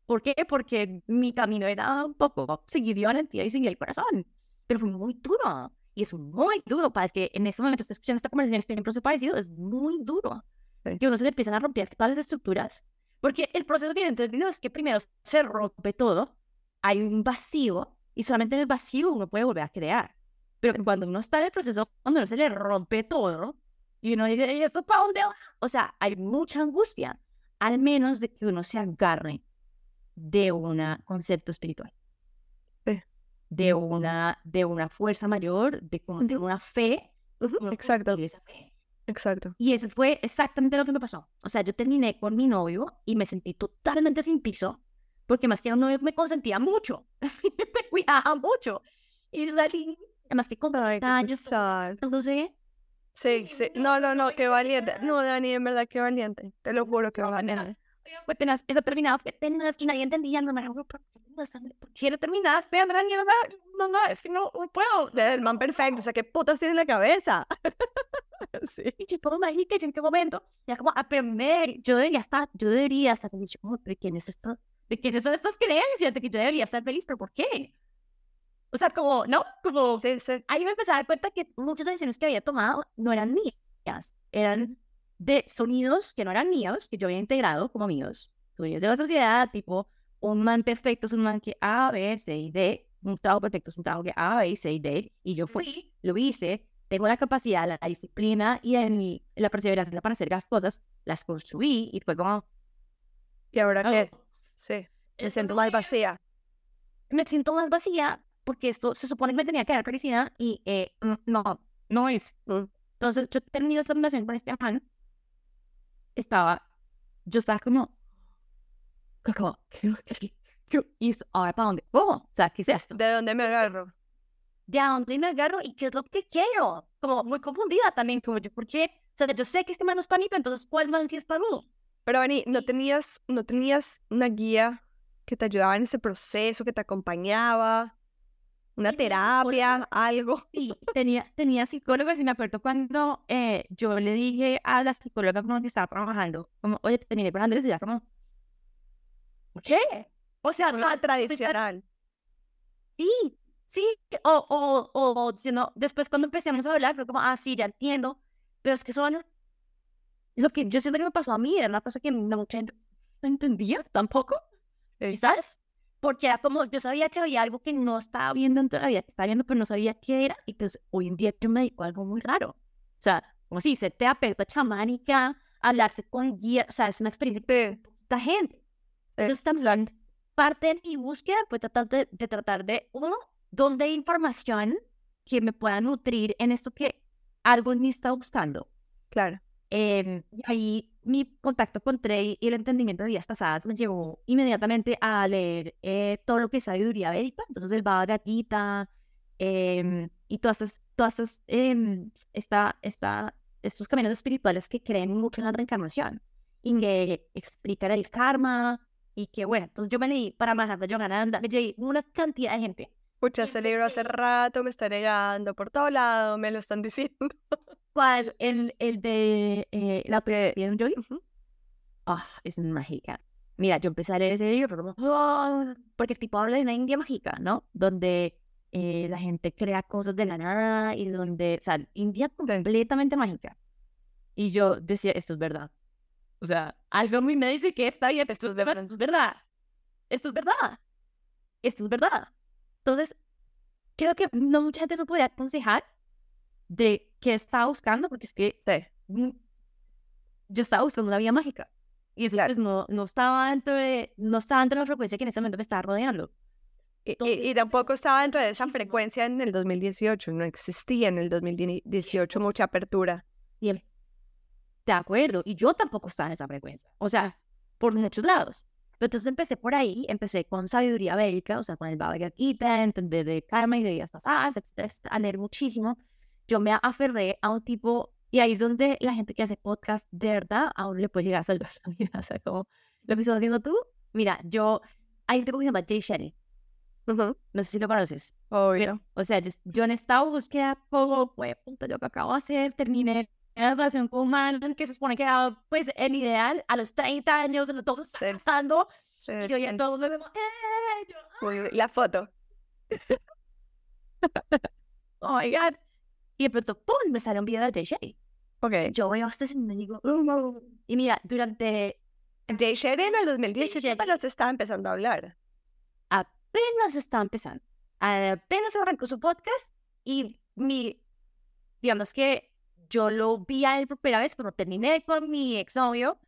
¿Por qué? Porque mi camino era un poco seguir mi valentía y seguir el corazón. Pero fue muy duro. Y es muy duro para el que en este momento esté escuchando esta conversación, un proceso parecido, es muy duro. Que uno se le empiezan a romper todas las estructuras. Porque el proceso que yo he entendido es que primero se rompe todo, hay un vacío, y solamente en el vacío uno puede volver a crear. Pero cuando uno está en el proceso, cuando uno se le rompe todo, y uno dice, ¿y esto para dónde va? O sea, hay mucha angustia, al menos de que uno se agarre de un concepto espiritual. Sí. De una, de una fuerza mayor, de, de una fe. Exacto, esa fe. Exacto. Y eso fue exactamente lo que me pasó. O sea, yo terminé con mi novio y me sentí totalmente sin piso, porque más que un novio me consentía mucho, me cuidaba mucho. Y salí, además que con detalles, no sé, Sí, sí. No, no, no, qué valiente. No, Dani, en verdad, qué valiente. Te lo juro, qué valiente. Fue tenaz, eso terminaba, fue tenaz, y nadie entendía, no me ¿por qué no sangre? ¿Por qué no? No, no, no, es que no, no puedo. El man perfecto, o sea, ¿qué putas tiene en la cabeza? sí. pinche todo mágica, ¿en qué momento? Ya como aprender, yo debería estar, yo debería estar feliz, Yo como, ¿de quién es esto? ¿De quiénes son estas creencias? De que yo debería estar feliz, pero ¿por qué? O sea, como, ¿no? Como, ahí me empecé a dar cuenta que muchas decisiones que había tomado no eran mías, eran de sonidos que no eran míos, que yo había integrado como míos, sonidos de la sociedad, tipo, un man perfecto es un man que A, B, C y D, un trabajo perfecto es un trabajo que A, B, C y D, y yo fui, lo hice, tengo la capacidad, la, la disciplina y en, la perseverancia para hacer las cosas, las construí y fue como, ¿Y ahora qué? "Oh, Sí. Me siento más es". vacía. me siento más vacía porque esto se supone que me tenía que dar felicidad y eh, no, no es. Entonces yo termino esta relación con este man, estaba, yo estaba como, como, ¿qué- qué- qué- y ahora para dónde? ¿Cómo? O sea, ¿qué es esto? ¿De dónde me agarro? ¿De dónde me agarro y qué es lo que quiero? Como muy confundida también, como yo, ¿por qué? O sea, yo sé que este man no es para mí, pero entonces, ¿cuál man sí es para mí? Pero, Dani, ¿no tenías, ¿no tenías una guía que te ayudaba en ese proceso, que te acompañaba? ¿Una terapia? ¿Algo? Sí, tenía, tenía psicólogos y me acuerdo cuando eh, yo le dije a la psicóloga con la que estaba trabajando, como, oye, terminé con Andrés y ella como, ¿por qué? O sea, no, tradicional. Sí, sí, o, o, o, o sino, después cuando empezamos a hablar fue como, ah, sí, ya entiendo, pero es que son, lo que yo siento que me pasó a mí era una cosa que no no entendía tampoco, Sí. Porque era como, yo sabía que había algo que no estaba viendo en toda la vida, que estaba viendo, pero no sabía qué era, y pues hoy en día yo me dedico a algo muy raro, o sea, como si ser terapeuta chamánica, hablarse con guía, o sea, es una experiencia Sí. esta gente. Entonces también parte de mi búsqueda fue tratar de, de tratar de, uno, dónde hay información que me pueda nutrir en esto que algo mí está buscando. Claro. Y ahí mi contacto con Trey y el entendimiento de vidas pasadas me llevó inmediatamente a leer eh, todo lo que es sabiduría védica, entonces el Bhagavad Gita em, y todas estas, todas estas, em, esta, esta, estos caminos espirituales que creen mucho en la reencarnación y que explican el karma y que bueno, entonces yo me leí para Mahatma Yogananda, me leí una cantidad de gente. Y ese libro hace rato me está negando por todo lado, me lo están diciendo. ¿Cuál? El, el de eh, la autoridad de un yogi. Ujú. Ah, es mágica. Mira, yo leer ese libro, pero "Ah", porque el tipo habla de una India mágica, ¿no? Donde eh, la gente crea cosas de la nada y donde, o sea, India completamente mágica. Y yo decía, esto es verdad. O sea, algo mí me dice que está bien, esto es de verdad, esto es verdad. Esto es verdad. Esto es verdad. Entonces, creo que no mucha gente me podría aconsejar de qué estaba buscando, porque es que Sí. mm, yo estaba buscando una vida mágica. Y eso Claro. pues no, no estaba dentro de, no estaba dentro de la frecuencia que en ese momento me estaba rodeando. Y, y- Entonces, y tampoco estaba dentro de esa frecuencia en el 2018, no existía en el 2018 mucha apertura. Y él, de acuerdo, y yo tampoco estaba en esa frecuencia. O sea, por muchos lados. Pero entonces empecé por ahí, empecé con sabiduría védica, o sea, con el Bhagavad Gita, entender de karma y de vidas pasadas, etcétera, a leer muchísimo. Yo me aferré a un tipo, y ahí es donde la gente que hace podcast, de verdad, aún le puede llegar a salvar la vida. O sea, como lo que estás haciendo tú. Mira, yo, hay un tipo que se llama Jay Shetty, no sé si lo conoces. Obvio. O sea, yo, yo en esta búsqueda, como, pues, puta, yo que acabo de hacer, terminé una relación con un man que se supone que era, pues, el ideal a los 30 años, lo todo está Sí. pasando, Sí, y yo ya sí. todo el mundo como, ¡eh! Yo. La foto. oh my God. Y de pronto, ¡pum! me sale un video de Jay Shetty. Ok. Yo veo este y me digo, "Oh". y mira, durante Shetty en el 2018 Shetty. apenas estaba empezando a hablar. apenas estaba empezando, apenas arrancó su podcast, y mi, digamos que yo lo vi a él por primera vez cuando terminé con mi exnovio,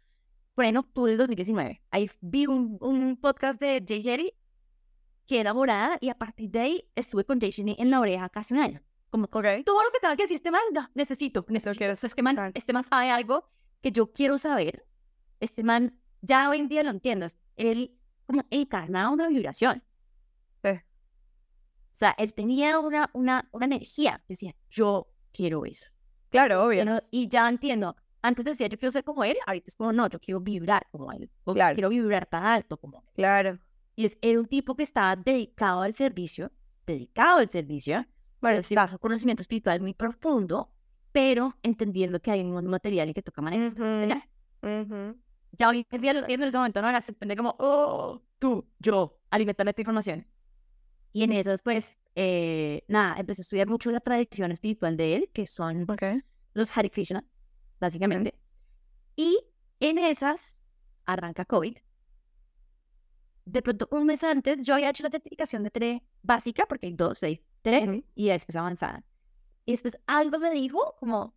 fue en octubre del 2019. Ahí vi un, un podcast de Jay Shetty que enamorada y a partir de ahí estuve con Jay Shetty en la oreja casi un año. Como todo lo que tenga que decir este man, ya, necesito, necesito. Este man, este man sabe algo que yo quiero saber. Este man, ya hoy en día lo entiendo, él como encarnaba una vibración. O sea, él tenía una, una, una energía. Decía, yo quiero eso. Claro, obvio. Y ya entiendo. Antes decía, yo quiero ser como él. Ahorita es como, no, yo quiero vibrar como él. O Claro. Quiero vibrar tan alto como él. Claro. Y es, era un tipo que estaba dedicado al servicio, dedicado al servicio. Bueno, decir, un conocimiento espiritual muy profundo, pero entendiendo que hay un mundo material y que toca manejar. Ujú. Ya hoy en día en ese momento, no era simplemente como, oh, tú, yo, alimentarme tu información. Y en esas, pues, eh, nada, empecé a estudiar mucho la tradición espiritual de él, que son Ok. los Hare Krishna, básicamente. Y en esas arranca COVID. De pronto, un mes antes, yo había hecho la certificación de TRE básica, porque hay dos, hay Ujú. y después avanzada. Y después algo me dijo como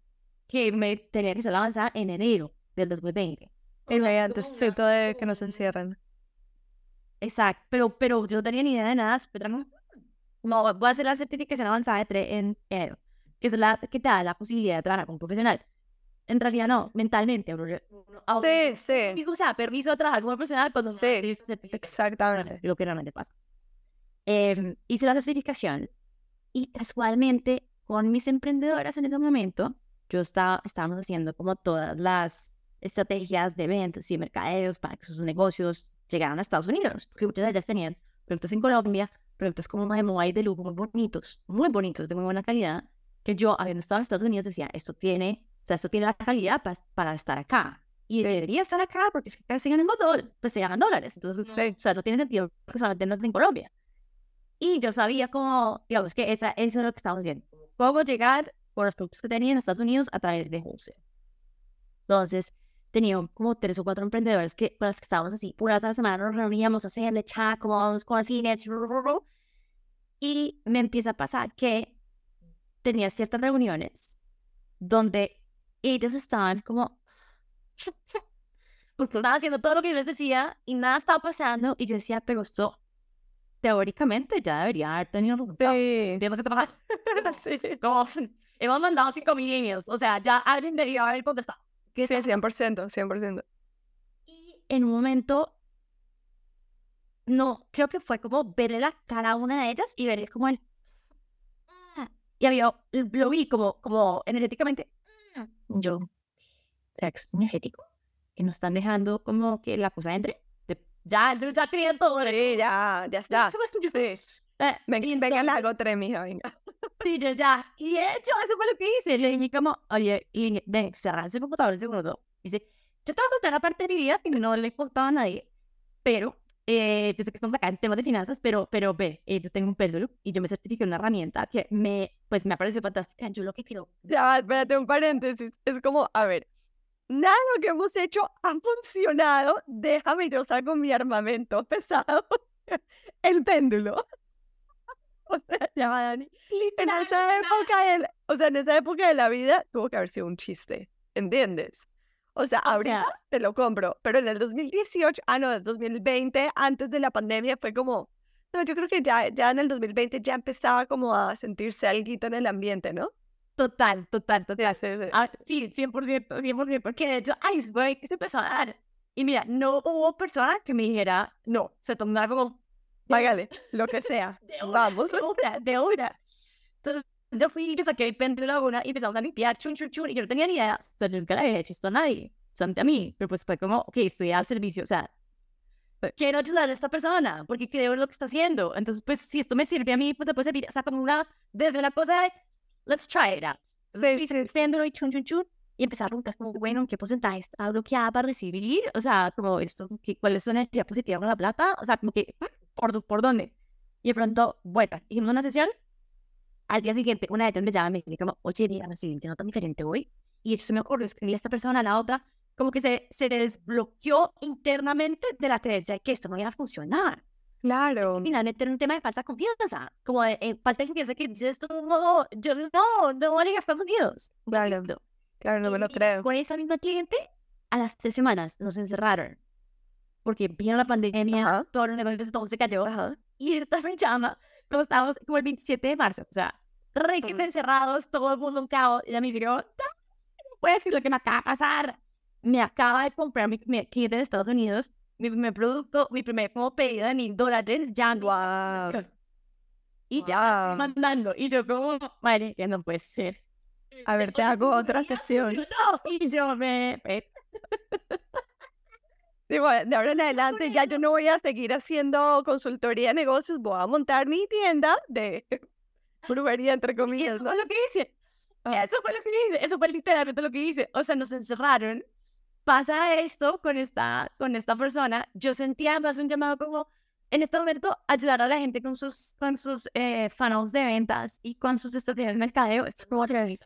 que me tenía que la avanzada en enero del 2020. Pero así antes como una- todo de que nos encierran. Exacto, pero, pero yo no tenía ni idea de nada. pero como, No, voy a hacer la certificación avanzada de TRE en enero, que es la que te da la posibilidad de trabajar un profesional. En realidad no, mentalmente. uno Sí, sí. o sea, permiso de trabajar como profesional cuando no Sí, certificación. Exactamente. Lo que realmente pasa. Em, hice la certificación y casualmente con mis emprendedoras en ese momento, yo estaba, estábamos haciendo como todas las estrategias de ventas y mercadeos para que sus negocios llegaran a Estados Unidos, porque muchas de ellas tenían productos en Colombia, productos como y de lujo muy bonitos, muy bonitos, de muy buena calidad, que yo, habiendo estado en Estados Unidos, decía, esto tiene, o sea, esto tiene la calidad pa- para estar acá. Y debería estar acá porque es que acá se ganan dólares, pues se ganan dólares. Entonces, Sí. o sea, no tiene sentido que solamente no en Colombia. Y yo sabía cómo, digamos que esa, eso es lo que estábamos haciendo. Cómo llegar con los productos que tenía en Estados Unidos a través de wholesale. Entonces, tenía como tres o cuatro emprendedores que, con las que estábamos así, puras a la semana nos reuníamos a hacerle chat, cómo vamos con cines, y me empieza a pasar que tenía ciertas reuniones donde ellas estaban como porque estaban haciendo todo lo que yo les decía y nada estaba pasando y yo decía, pero esto teóricamente ya debería haber tenido resultados. Sí. Está pasando. sí. Como, hemos mandado cinco mil emails, o sea, ya alguien debería haber contestado. ¿Qué Sí, está 100%, 100%. Y en un momento, no, creo que fue como verle la cara a una de ellas y verle como el... "Ah", Y había, lo vi como, como energéticamente. "Ah". Yo, sex energético, que nos están dejando como que la cosa entre. Ya, yo ya quería todo. Sí, ya, ya está. Sí. Eh, Venga, venga, entonces- la hago tres, mija, venga. Sí, yo ya. Y de hecho, eso fue lo que hice. Le dije como, oye, y dije, ven, cerrar ese computador un segundo. Dice, yo te voy a contar la parte de mi vida que no le contado a nadie. Pero, eh, yo sé que estamos acá en temas de finanzas, pero, pero ve, eh, yo tengo un péndulo y yo me certifiqué una herramienta que me, pues, me ha parecido fantástica. Yo lo que quiero... Ya, espérate un paréntesis. Es como, a ver, nada de lo que hemos hecho ha funcionado. Déjame yo saco mi armamento pesado. El péndulo. O sea, ya va, Dani. En esa época, de, o sea, en esa época de la vida tuvo que haber sido un chiste. ¿Entiendes? O sea, O ahorita sea- te lo compro, pero en el 2018, ah, no, es 2020, antes de la pandemia, fue como, no, yo creo que ya, ya en el 2020 ya empezaba como a sentirse algo en el ambiente, ¿no? Total, total, total. Sí, sí. Ah, sí, 100%, 100%, porque de hecho Iceberg se empezó a dar. Y mira, no hubo persona que me dijera, no, se tomaba como, Págale, lo que sea. de una, Vamos. de una, de una. Entonces, yo fui y saqué el péndulo a una y empezamos a limpiar, chun, chun, chun, y yo no tenía ni idea, o sea, yo nunca le había hecho esto a nadie, solamente a mí, pero pues fue como, ok, estoy al servicio, o sea, quiero ayudar a esta persona, porque creo en lo que está haciendo, entonces, pues, si esto me sirve a mí, pues, te puede servir, o sea, como una, desde una cosa de, let's try it out. Entonces, el péndulo y chun, chun, chun, y empecé a preguntar como, bueno, ¿en qué porcentaje está bloqueada para recibir? O sea, como esto, ¿qué, ¿cuál es su energía positiva con la plata? O sea, como que, ¿por, por dónde? Y de pronto, bueno, hicimos una sesión. Al día siguiente, una de ellas me llama y me dice como, oye, mira, me estoy sintiendo tan diferente hoy. Y eso se me ocurrió escribirle a esta persona, a la otra, como que se, se desbloqueó internamente de la creencia de que esto no iba a funcionar. Claro. Finalmente era un tema de falta de confianza, como de eh, falta de confianza que yo esto no, yo no, no voy a ir a Estados Unidos. Claro. No. Claro, no me lo creo. Con esa misma cliente, a las tres semanas nos encerraron. Porque vino la pandemia, Ajá. todo el negocio, todo se cayó. Ajá. Y esta llama, como estábamos como el 27 de marzo, o sea, re que Ujú. encerrados, todo el mundo en caos. Y ella me dijo, no puedes decir lo que me acaba de pasar. Me acaba de comprar mi primer kit en Estados Unidos, mi primer producto, mi primer como pedido de mil dólares, ya Wow. Y ya Wow. estoy mandando. Y yo como, madre, que no puede ser. A ver, te hago otra Ya, sesión. No, y yo me... Sí, bueno, de ahora en adelante ya yo no voy a seguir haciendo consultoría de negocios, voy a montar mi tienda de brujería, entre comillas, eso ¿no? fue lo que hice. Ah. Eso fue lo que hice. Eso fue literalmente lo que hice. O sea, nos encerraron. Pasa esto con esta, con esta persona. Yo sentía más un llamado como, en este momento, ayudar a la gente con sus, con sus eh, funnels de ventas y con sus estrategias de mercadeo. Es como que...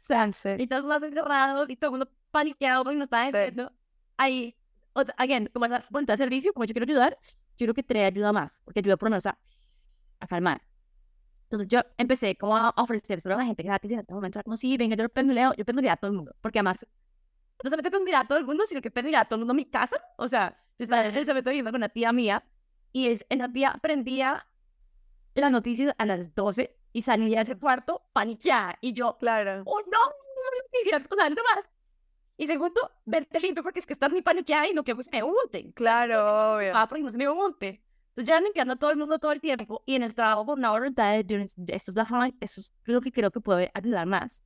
Sí. y más encerrados y todo el mundo paniqueado porque no estaba Sí. entendiendo. Ahí, otra, again, como esa voluntad de servicio, como yo quiero ayudar, yo creo que trae ayuda más, porque ayuda por lo menos a, a calmar. Entonces yo empecé como a ofrecer solo a la gente gratis en este momento como, sí, venga, yo penduleo, yo penduleo a todo el mundo, porque además, no solamente penduleo a todo el mundo, sino que penduleo a todo el mundo mi casa, o sea, yo estaba en el momento viviendo con una tía mía, y es, en la tía prendía las noticias a las 12 y salía de ese cuarto paniqueada, y yo, Claro. oh no, noticias, o sea, no más. Y segundo, verte limpio porque es que estás muy paniqueada y no quiero que se me unten. Claro, obvio. Ah, porque no se me unte. Entonces ya limpiando a todo el mundo todo el tiempo y en el trabajo por una voluntad de esto es la forma, esto es lo que creo que puede ayudar más.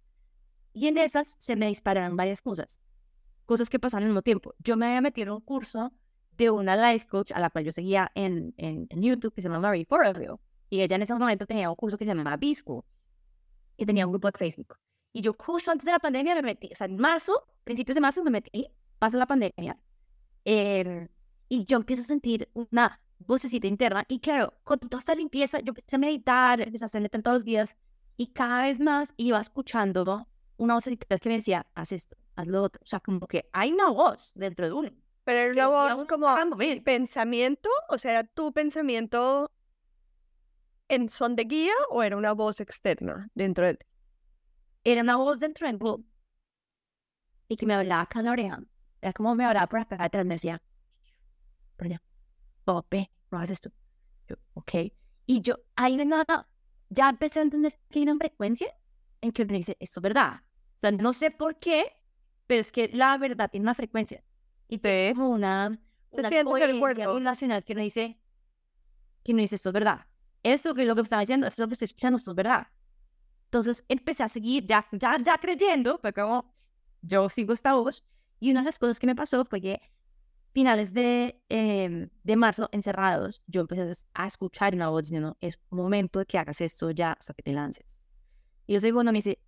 Y en esas se me dispararon varias cosas, cosas que pasan al mismo tiempo. Yo me había metido en un curso de una life coach a la cual yo seguía en, en, en YouTube que se llama Marie Forreville. Y ella en ese momento tenía un curso que se llamaba Bisco y tenía un grupo de Facebook. Y yo justo antes de la pandemia me metí, o sea, en marzo, principios de marzo me metí, pasa la pandemia, eh, y yo empiezo a sentir una vocecita interna, y claro, con toda esta limpieza, yo empecé a meditar, empecé a hacer neta todos los días, y cada vez más iba escuchando una vocecita que me decía, haz esto, haz lo otro, o sea, como que hay una voz dentro de uno. Pero una voz como pensamiento, o sea, ¿era tu pensamiento en son de guía o era una voz externa dentro de ti? Era una voz dentro de mí, y que me hablaba acá en la oreja, era como me hablaba por acá atrás, me decía, por allá, oh, ve, no haces esto. Yo, ok. Y yo, ahí no nada, ya empecé a entender que hay una frecuencia en que uno dice, esto es verdad. O sea, no sé por qué, pero es que la verdad tiene una frecuencia. Y tiene como una, Se una coherencia vibracional que uno dice, que uno dice, esto es verdad. Esto que es lo que me estaba diciendo, esto es lo que estoy escuchando, esto es verdad. Entonces empecé a seguir, ya, ya, ya creyendo, fue como, yo sigo esta voz. Y una de las cosas que me pasó fue que finales de, em, de marzo, encerrados, yo empecé a escuchar una voz diciendo, es momento de que hagas esto ya, o sea, que te lances. Y lo segundo me dice,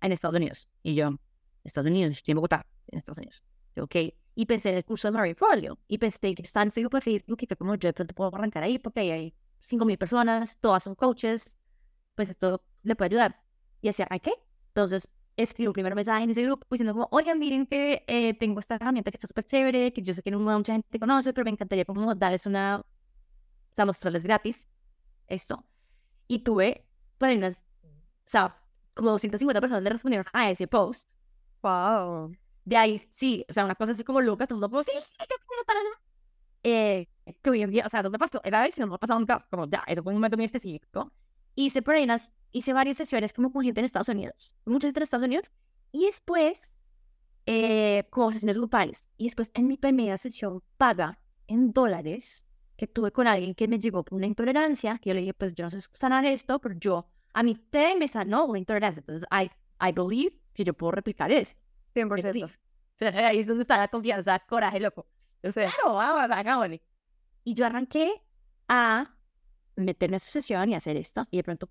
en Estados Unidos. Y yo, Estados Unidos, estoy en Bogotá, en Estados Unidos. Yo, ok. Y pensé en el curso de Marie Forleo. Y pensé que está en ese grupo de Facebook y que como yo de pronto puedo arrancar ahí porque ahí hay 5.000 personas, todas son coaches, pues esto le puede ayudar. Y decía, ¿ay qué? Entonces escribo un primer mensaje en ese grupo diciendo como, oigan, miren que eh, tengo esta herramienta que está súper chévere, que yo sé que no mucha gente conoce, pero me encantaría como darles una, o sea, mostrarles gratis esto. Y tuve, por ahí unas, o sea, como 250 personas le respondieron a ese post. Wow. De ahí, sí, o sea, una cosa así como loca, todo el mundo, como, sí, sí, yo quiero tal, eh, que hoy en día, o sea, eso me pasó, esa vez, no me ha pasado nunca, como ya, eso fue un momento muy específico. Hice unas, hice varias sesiones como con gente en Estados Unidos, mucha gente en Estados Unidos, y después, eh, como sesiones grupales, y después en mi primera sesión paga en dólares, que tuve con alguien que me llegó por una intolerancia, que yo le dije, pues yo no sé sanar esto, pero yo, a mí te me sanó una intolerancia, entonces, I, I believe que yo puedo replicar eso. 100%. Believe. O sea, ahí es donde está la confianza, coraje, loco. Sí. Claro, vamos, hagámosle. Y yo arranqué a meterme a su sesión y hacer esto. Y de pronto,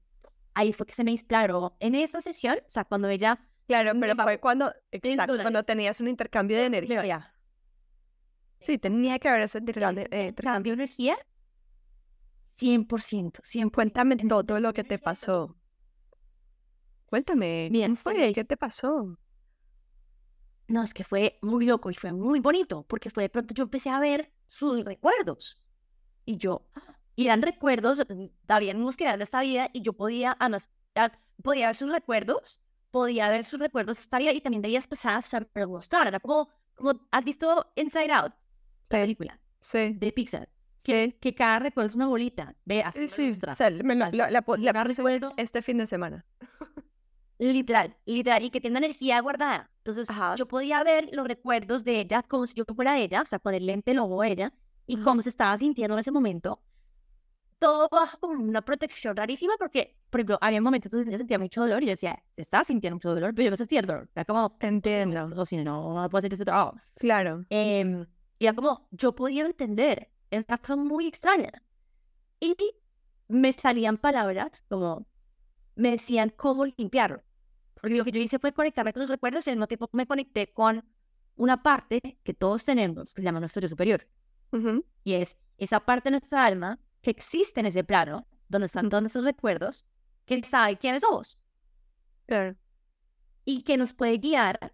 ahí fue que se me disparó en esa sesión, o sea, cuando ella Claro, pero fue cuando, exacto, cuando tenías un intercambio de energía. Sí, tenía que haber ese intercambio. eh, eh, cambio de energía, 100%, 100%. Cuéntame todo lo que te pasó. Cuéntame, Bien, ¿cómo fue? pues. ¿Qué te pasó? No, es que fue muy loco y fue muy bonito, porque fue de pronto yo empecé a ver sus recuerdos. Y yo, y eran recuerdos, habían unos que eran de esta vida, y yo podía, podía ver sus recuerdos, podía ver sus recuerdos de esta vida y también de vidas pasadas, o sea, me era como, como, ¿has visto Inside Out? La película Sí. de Pixar. Que, que cada recuerdo es una bolita. Ve, así Sí. O sea, me la, la, la puse recuerdo, este fin de semana. literal, literal, y que tiene energía guardada. Entonces, Ajá. yo podía ver los recuerdos de ella como si yo fuera ella, o sea, con el lente de ella, y Ajá. cómo se estaba sintiendo en ese momento. Todo bajo una protección rarísima, porque, por ejemplo, había momentos donde yo sentía mucho dolor y yo decía, se está sintiendo mucho dolor, pero yo no sentía el dolor. Era como, Entiendo. o si no, no puedo hacer este trabajo. Claro. Em, y era como, yo podía entender, era una cosa muy extraña. Y me salían palabras como, me decían cómo limpiarlo. Porque lo que yo hice fue conectarme con los recuerdos y al mismo tiempo me conecté con una parte que todos tenemos, que se llama nuestro yo superior. Ujú. Y es esa parte de nuestra alma que existe en ese plano, donde están todos nuestros recuerdos, que sabe quiénes somos Claro. y que nos puede guiar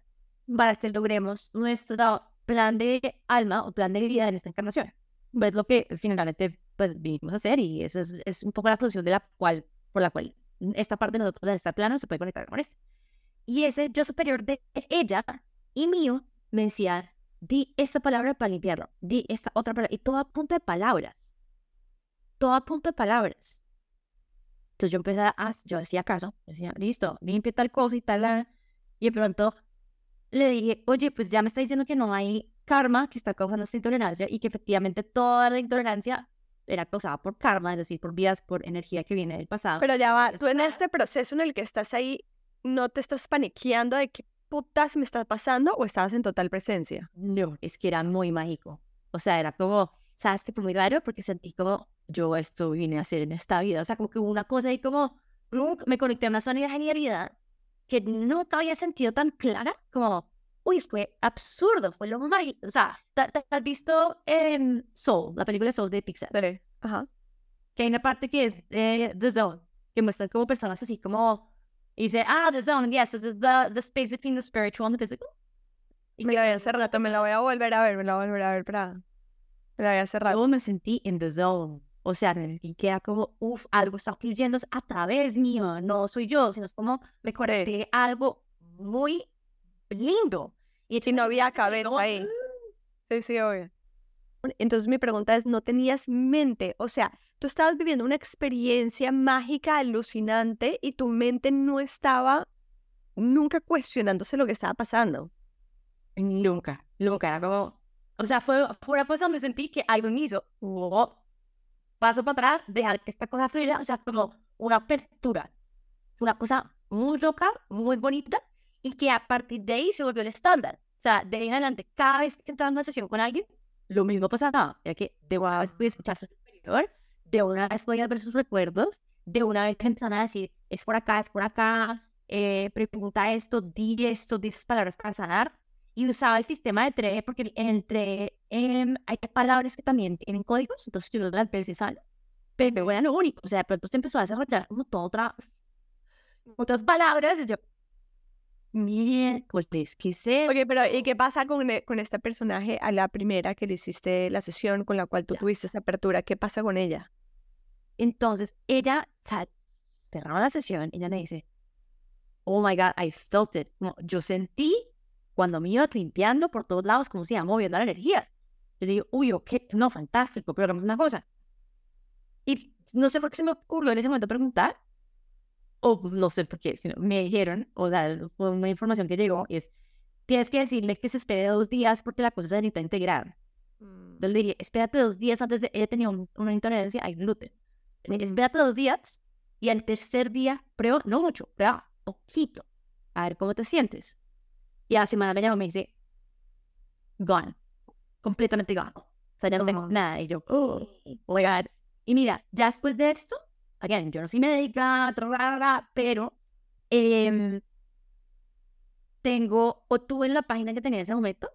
para que logremos nuestro plan de alma o plan de vida en esta encarnación. Es lo que finalmente pues, vinimos a hacer y esa es, es un poco la función de la cual, por la cual esta parte de nosotros en este plano se puede conectar con este. Y ese yo superior de ella y mío me decía, di esta palabra para limpiarlo, di esta otra palabra, y todo a punto de palabras. Todo a punto de palabras. Entonces yo empecé a, yo hacía caso, decía, listo, limpia tal cosa y tal, ah", y de pronto le dije, oye, pues ya me está diciendo que no hay karma que está causando esta intolerancia y que efectivamente toda la intolerancia era causada por karma, es decir, por vías, por energía que viene del pasado. Pero ya va, tú en este proceso en el que estás ahí, ¿no te estás paniqueando de qué putas me está pasando o estabas en total presencia? No, es que era muy mágico. O sea, era como, ¿sabes qué fue muy raro? Porque sentí como, yo esto vine a hacer en esta vida. O sea, como que hubo una cosa ahí como, me conecté a una zona de genialidad que nunca había sentido tan clara como, uy, fue absurdo, fue lo mágico. O sea, ¿te, te has visto en Soul, la película Soul de Pixar? Sí. Ajá. Que hay una parte que es eh, The Zone, que muestran como personas así como, y dice, ah, The Zone, yes, this is the, the space between the spiritual and the physical. Y Me la vi son hace rato, me la voy a volver a ver, me la voy a volver a ver para... Me la vi hace rato. Yo me sentí en the zone. O sea, sentí que era como, uff, algo está fluyendo a través mío. No soy yo, sino es como me conecté a algo muy lindo. Y, no había entonces, cabeza ahí. Sí, sí, obvio. Entonces mi pregunta es, ¿no tenías mente? O sea, tú estabas viviendo una experiencia mágica, alucinante, y tu mente no estaba nunca cuestionándose lo que estaba pasando. Nunca, nunca. Era como, o sea, fue, fue una cosa donde sentí que algo me hizo, oh, paso para atrás, dejar que esta cosa fluyera. O sea, como una apertura. Una cosa muy loca, muy bonita, y que a partir de ahí se volvió el estándar. O sea, de ahí en adelante, cada vez que entraba en una sesión con alguien, lo mismo pasaba. Que de una vez podía escuchar su superior, de una vez podía ver sus recuerdos, de una vez que empezaban a decir, es por acá, es por acá, eh, pregunta esto, di esto, di esas palabras para sanar. Y usaba el sistema de TRE, porque entre em, hay palabras que también tienen códigos, entonces yo las veces sale. Pero era lo único, o sea, de pronto se empezó a desarrollar como toda otra, otras palabras, y yo, miércoles, ¿qué es eso? Oye, pero ¿y qué pasa con, e- con este personaje a la primera que le hiciste la sesión con la cual tú Ya. tuviste esa apertura? ¿Qué pasa con ella? Entonces, ella, cerraba la sesión, ella me dice, oh my God, I felt it. Como, yo sentí cuando me iba limpiando por todos lados, como se iba moviendo la energía. Yo le digo, uy, ok, no, fantástico, pero hagamos una cosa. Y no sé por qué se me ocurrió en ese momento preguntar, o no sé por qué, sino me dijeron, o sea, fue una información que llegó, y es, tienes que decirle que se espere dos días porque la cosa se necesita integrar. Entonces le dije, espérate dos días antes de... Ella tenía un- una intolerancia al gluten. Espérate dos días y al tercer día prueba, no mucho, prueba poquito, a ver cómo te sientes. Y a la semana me llama y me dice, gone, completamente gone. O sea, ya no tengo Oh. nada. Y yo, oh, oh my God. Y mira, ya después de esto, again, yo no soy médica, pero em, tengo, o tuve en la página que tenía en ese momento,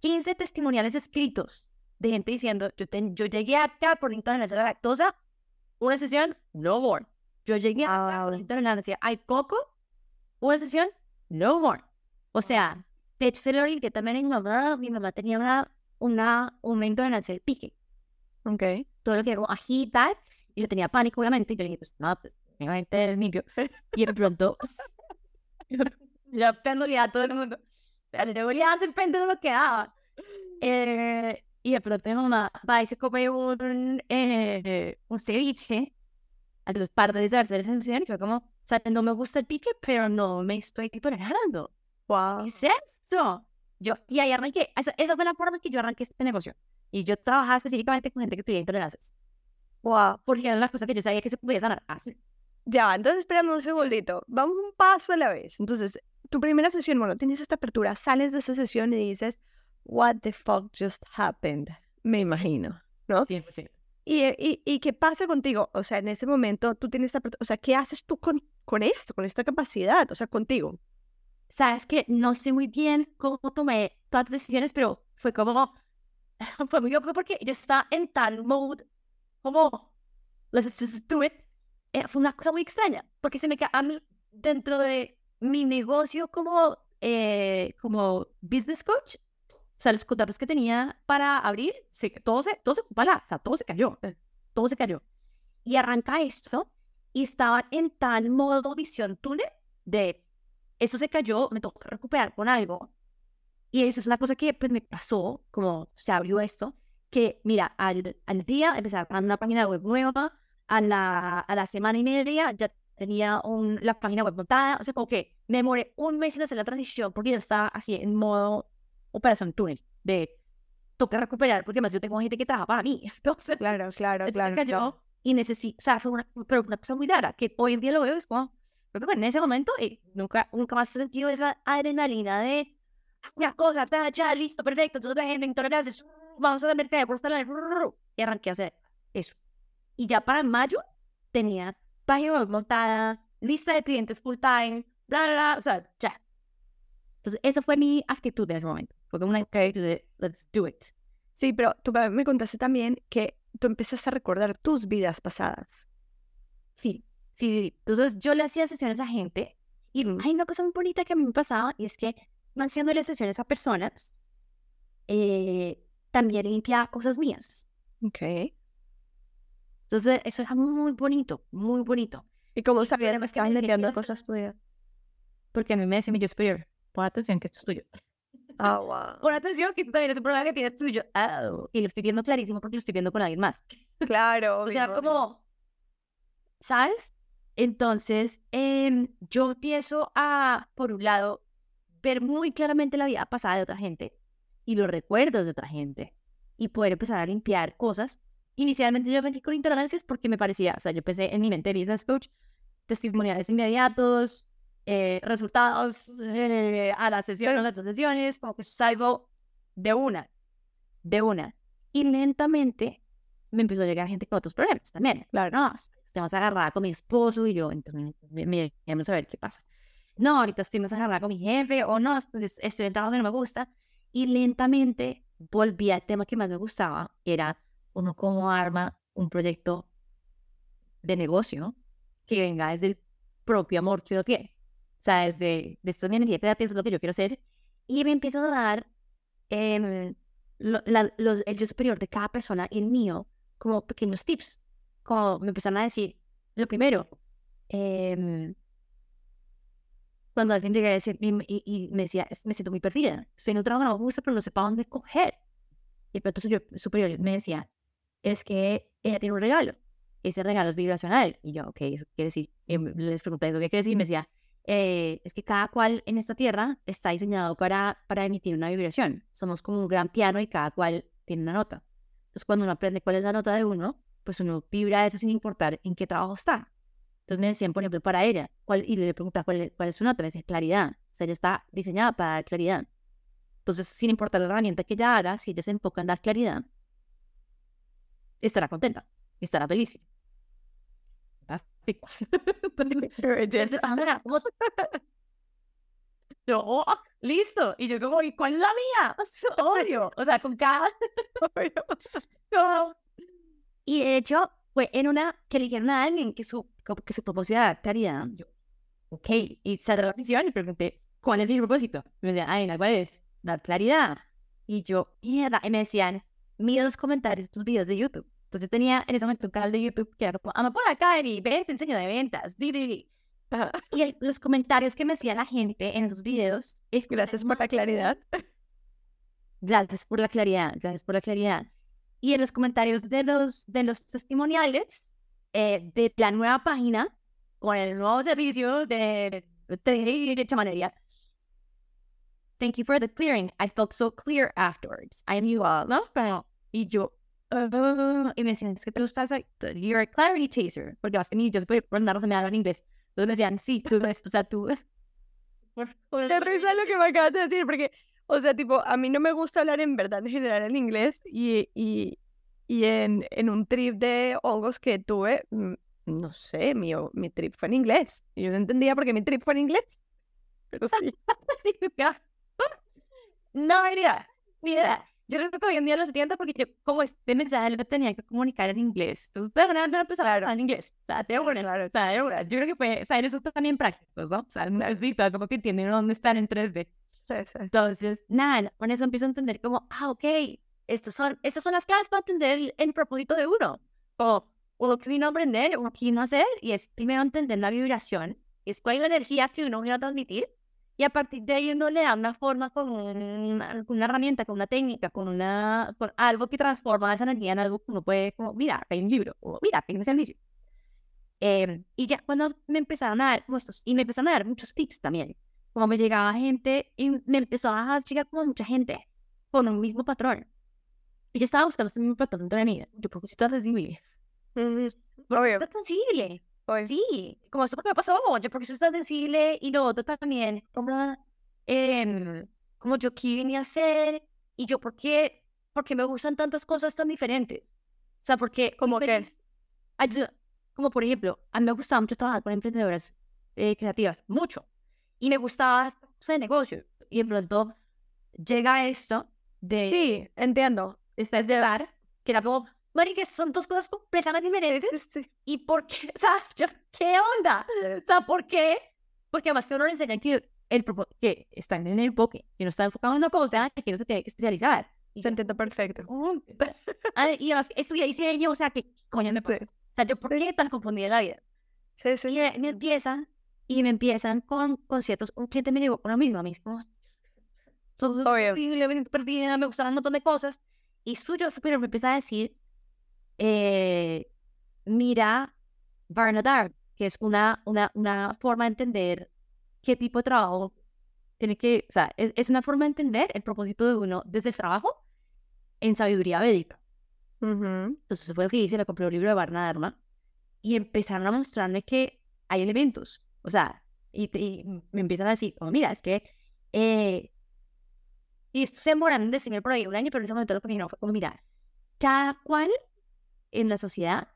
15 testimoniales escritos de gente diciendo, yo, ten- yo llegué acá por intolerancia a la lactosa, una sesión, no more. Yo llegué acá por intolerancia al coco, una sesión, no more. O sea, de hecho se que también mi mamá, mi mamá tenía una, una, una intolerancia al pique. Ok. Todo lo que como ají y tal, y yo tenía pánico, obviamente, y yo le dije, pues, no, pues, obviamente limpio. Y de pronto, ya pendoría a todo el mundo. debería hacer pente de lo que daba. Eh, y de pronto mi mamá va y se come un, eh, un ceviche a los par de hacer esa sesión y fue como, o sea, no me gusta el pique, pero no me estoy preparando. Wow. ¿Qué es esto? Yo, y ahí arranqué, esa, esa fue la forma en que yo arranqué este negocio. Y yo trabajaba específicamente con gente que tenía intolerancias, Wow. porque eran las cosas que yo sabía que se podía sanar así. Ya, entonces espérame un segundito. Vamos un paso a la vez. Entonces, tu primera sesión, bueno, tienes esta apertura, sales de esa sesión y dices, what the fuck just happened? Me imagino, ¿no? 100%. ¿Y, y, y qué pasa contigo? O sea, en ese momento tú tienes esta o sea, ¿qué haces tú con, con esto, con esta capacidad? O sea, contigo. Sabes que no sé muy bien cómo tomé todas las decisiones, pero fue como, fue muy loco porque yo estaba en tal mode, como, let's just do it. Fue una cosa muy extraña, porque se me ca a mí, dentro de mi negocio como, eh, como business coach, o sea, los contratos que tenía para abrir, se, todo se, todo se, o sea, todo se cayó, eh, todo se cayó. Y arranca esto, y estaba en tal modo visión túnel de, esto se cayó, me tengo que recuperar con algo. Y eso es una cosa que pues, me pasó, como se abrió esto, que mira, al, al día empecé a una página web nueva, a la, a la semana y media ya tenía un, la página web montada, o sea, como que me demoré un mes en hacer la transición porque yo estaba así en modo operación túnel, de toca recuperar porque más yo tengo gente que trabaja para mí, entonces, Claro, claro, entonces claro. y necesito, o sea, fue una, pero una cosa muy rara, que hoy en día lo veo, es como, creo que en ese momento y nunca, nunca más he sentido esa adrenalina de, una cosa, ta, ya, listo, perfecto, entonces la gente intolerancia, vamos a mercado, por estar y arranqué a hacer eso. Y ya para mayo tenía página web montada, lista de clientes full time, bla, bla, bla, o sea, ya. Entonces, esa fue mi actitud en ese momento. Fue como una actitud de, let's do it. Sí, pero tú me contaste también que tú empezaste a recordar tus vidas pasadas. Sí, sí, sí. Entonces, yo le hacía sesiones a gente y hay una cosa muy bonita que a mí me pasaba y es que haciéndole sesiones a personas, eh, también limpiaba cosas mías. Ok. Entonces, eso era muy bonito, muy bonito. ¿Y cómo sabías que estaban limpiando que- cosas tuyas? Porque a mí me decía mi yo superior, pon atención que esto es tuyo. Ah, wow. Pon atención que tú también es un problema que tienes tuyo. Ah, y lo estoy viendo clarísimo porque lo estoy viendo con alguien más. Claro. O sea, como, ¿sabes? Entonces, em, yo empiezo a, por un lado, ver muy claramente la vida pasada de otra gente y los recuerdos de otra gente y poder empezar a limpiar cosas. Inicialmente yo arranqué con intolerancias porque me parecía, o sea, yo pensé en mi mente business coach, testimoniales inmediatos, eh, resultados eh, a la sesión o las dos sesiones, como que eso es algo de una, de una. Y lentamente me empezó a llegar gente con otros problemas también. Claro, no, estoy más agarrada con mi esposo y yo, entonces, me, queremos saber qué pasa. No, ahorita estoy más agarrada con mi jefe, o no, estoy en trabajo que no me gusta. Y lentamente volví al tema que más me gustaba, era uno cómo arma un proyecto de negocio que venga desde el propio amor que uno tiene. O sea, desde de esto es mi energía creativa, es lo que yo quiero hacer. Y me empiezan a dar em, lo- la- los, el yo superior de cada persona y el mío como pequeños tips. Como me empezaron a decir, lo primero, em, cuando alguien llega a decir, y, y- y me decía, "Es- me siento muy perdida, estoy en un trabajo que no me gusta, pero no sé para dónde coger. Y pero entonces yo superior me decía, es que ella tiene un regalo, ese regalo es vibracional. Y yo, ok, ¿eso quiere decir? Y les pregunté, ¿eso qué quiere decir? Y me decía, eh, es que cada cual en esta tierra está diseñado para, para emitir una vibración. Somos como un gran piano y cada cual tiene una nota. Entonces, cuando uno aprende cuál es la nota de uno, pues uno vibra eso sin importar en qué trabajo está. Entonces me decían, por ejemplo, para ella, ¿cuál? y le preguntaba cuál, cuál es su nota, me decía claridad. O sea, ella está diseñada para dar claridad. Entonces, sin importar la herramienta que ella haga, si ella se enfoca en dar claridad, estará contenta, estará feliz. Así. Entonces, Sandra, ¿cómo- Yo, oh, listo. Y yo como, ¿y cuál es la mía? Obvio. O sea, con cada... No. Y de hecho, fue en una que le dijeron a alguien que su, como que su propósito era dar claridad. Yo, ok. Y a la oficina y pregunté, ¿cuál es mi propósito? Y me decían, ay, no, ¿cuál es? Dar claridad. Y yo, mierda. Y me decían, mira los comentarios de tus videos de YouTube. Entonces yo tenía en ese momento un canal de YouTube que era como, anda por acá, Eri, ven, te enseño de ventas. di, di, di". Y el- los comentarios que me hacía la gente en esos videos. es Gracias por la claridad. Gracias por la claridad, gracias por la claridad. Y en los comentarios de los, de los testimoniales eh, de la nueva página, con el nuevo servicio de, de, de chamanería, thank you for the clearing. I felt so clear afterwards. I knew all, ¿no? Pero, y yo, "Ah", y me decían, es que tú estás, ahí, you're a clarity chaser, porque vas a mí, yo por andar me en inglés. Entonces me decían, sí, tú, ves, o sea, tú. Qué risa lo que me acabas de decir, porque, o sea, tipo, a mí no me gusta hablar en verdad en general en inglés y, y, y en, en un trip de hongos que tuve, mm, no sé, mi, mi trip fue en inglés. Y yo no entendía por qué mi trip fue en inglés. Pero sí. No idea, ni idea. Yo creo que hoy en día lo entiendo porque yo, como este mensaje lo tenía que comunicar en inglés. Entonces, de verdad, no empezar a hablar en inglés. O sea, te juro, claro, o sea, yo creo que fue, o sea, eso está también prácticos, ¿no? O sea, no es virtual, como que entienden dónde están en 3D. Sí, sí. Entonces, nada, con eso empiezo a entender como, ah, ok, estas son, estas son las claves para entender el, el propósito de uno. O, o lo que vino a aprender, o lo que vino a hacer, y es primero entender la vibración, es cuál es la energía que uno viene a transmitir, y a partir de ahí uno le da una forma con una, con una herramienta, con una técnica, con, una, con algo que transforma esa energía en algo que uno puede, como, mira, hay un libro, o mira, hay un servicio. Em, y ya cuando me empezaron a dar estos, y me empezaron a dar muchos tips también, como me llegaba gente y me empezó a llegar como mucha gente con un mismo patrón. Y yo estaba buscando ese mismo patrón de mí. Yo, ¿por qué soy tan sensible? Ujú. ¿Por qué Obvio. soy tan sensible? Obvio. Sí, como esto porque me pasó, yo porque soy tan sensible y lo otro también, como, em, como yo qué venía a hacer y yo por qué, porque me gustan tantas cosas tan diferentes. O sea, porque... Feliz- ayuda- Como por ejemplo, a mí me gustaba mucho trabajar con emprendedoras eh, creativas, mucho. Y me gustaba esta cosa de negocio. Y de pronto llega esto de... Sí, entiendo. Esta es de dar, que era como, marica, son dos cosas completamente diferentes. ¿Y por qué? O sea, yo, ¿qué onda? O sea, ¿por qué? Porque además que uno le enseñan que, el, que está en el enfoque, que no está enfocado en una cosa, que no se tiene que especializar. Y Te entiendo perfecto. Y además, estudié diseño, o sea, ¿qué coño me pasa? Sí. O sea, yo, ¿por qué tan confundida en la vida? Sí, sí. Y me, me empiezan, y me empiezan con conciertos. Un cliente me llegó con lo mismo, a mí como, perdida, me gustaban un montón de cosas. Y suyo superior me empieza a decir, eh, mira, Barnadar, que es una, una, una forma de entender qué tipo de trabajo tiene que, o sea, es, es una forma de entender el propósito de uno desde el trabajo en sabiduría védica. Ujú. Entonces eso fue lo que hice, me compré un libro de Dharma y empezaron a mostrarme que hay elementos, o sea, y, y me empiezan a decir, oh, mira, es que, eh, y esto se demoraron en decirme por ahí un año, pero en ese momento lo que me dijeron fue como, mira, cada cual en la sociedad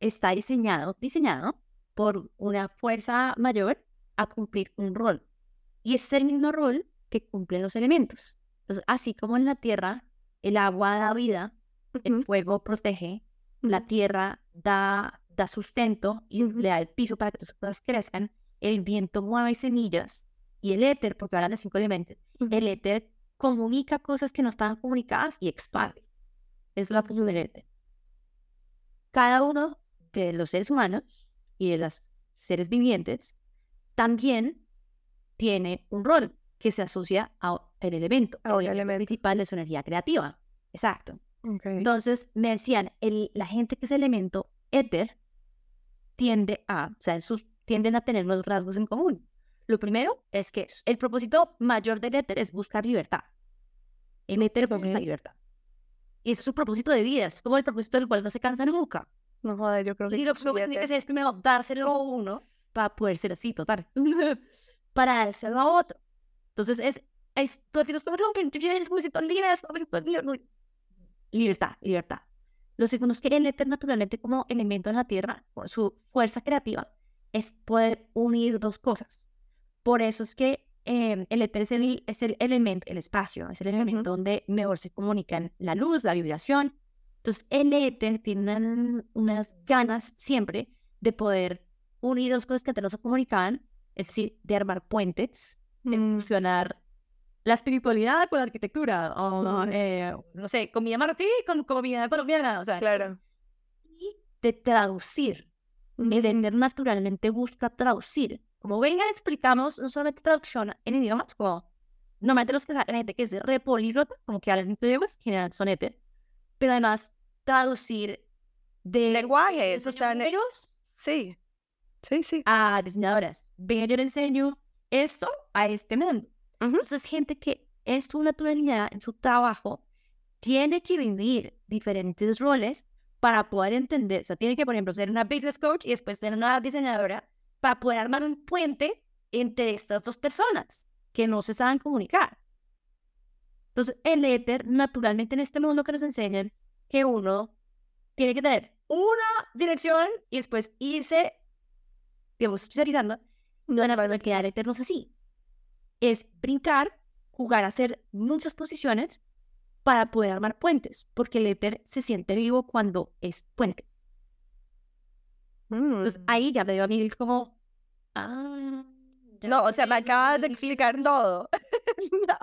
está diseñado, diseñado por una fuerza mayor a cumplir un rol. Y es el mismo rol que cumplen los elementos. Entonces, así como en la tierra el agua da vida, el fuego protege, la tierra da, da sustento y le da el piso para que las cosas crezcan, el viento mueve semillas y el éter, porque hablan de cinco elementos, el éter comunica cosas que no estaban comunicadas y expande. Es la función del. Cada uno de los seres humanos y de los seres vivientes también tiene un rol que se asocia al elemento, A al elemento principal de su energía creativa. Exacto. Entonces me decían, el, la gente que es elemento éter tiende a, o sea, sus, tienden a tener unos rasgos en común. Lo primero es que el propósito mayor del éter es buscar libertad. El éter busca libertad. Y ese es su propósito de vida, es como el propósito del cual no se cansa nunca. No joder, yo creo que Y lo primero que tiene que hacer es primero dárselo a uno para poder ser así, total. para dárselo a otro. Entonces es, es todo el como, no, que yo necesito liber- libertad, libertad. Lo segundo es que el éter naturalmente como elemento en la tierra, por su fuerza creativa, es poder unir dos cosas. Por eso es que eh, el éter es el, es el elemento, el espacio, es el elemento donde mejor se comunican la luz, la vibración. Entonces el éter tiene una- unas ganas siempre de poder unir dos cosas que antes no se comunicaban, es decir, de armar puentes, de Mm. fusionar la espiritualidad con la arquitectura, o eh, no sé, comida marroquí con comida colombiana, o sea, Claro. y de traducir El Éter naturalmente busca traducir. Como venga, explicamos no solamente traducción en idiomas, como normalmente los que la gente que es re políglota, como que hablan idiomas, generalmente son Éter, pero además traducir de Lenguajes, o sea, Sí, sí, sí. a diseñadoras. Venga, yo le enseño esto a este mundo. Ujú. Entonces, gente que es su naturalidad en su trabajo tiene que vivir diferentes roles para poder entender. O sea, tiene que, por ejemplo, ser una business coach y después ser una diseñadora para poder armar un puente entre estas dos personas que no se saben comunicar. Entonces, el éter, naturalmente en este mundo que nos enseñan que uno tiene que tener una dirección y después irse, digamos, especializando, no realidad éter no es así. Es brincar, jugar a hacer muchas posiciones para poder armar puentes, porque el éter se siente vivo cuando es puente. Entonces, Mm. ahí ya me dio a mí como... Ah, No, o sea, me acabas de explicar todo.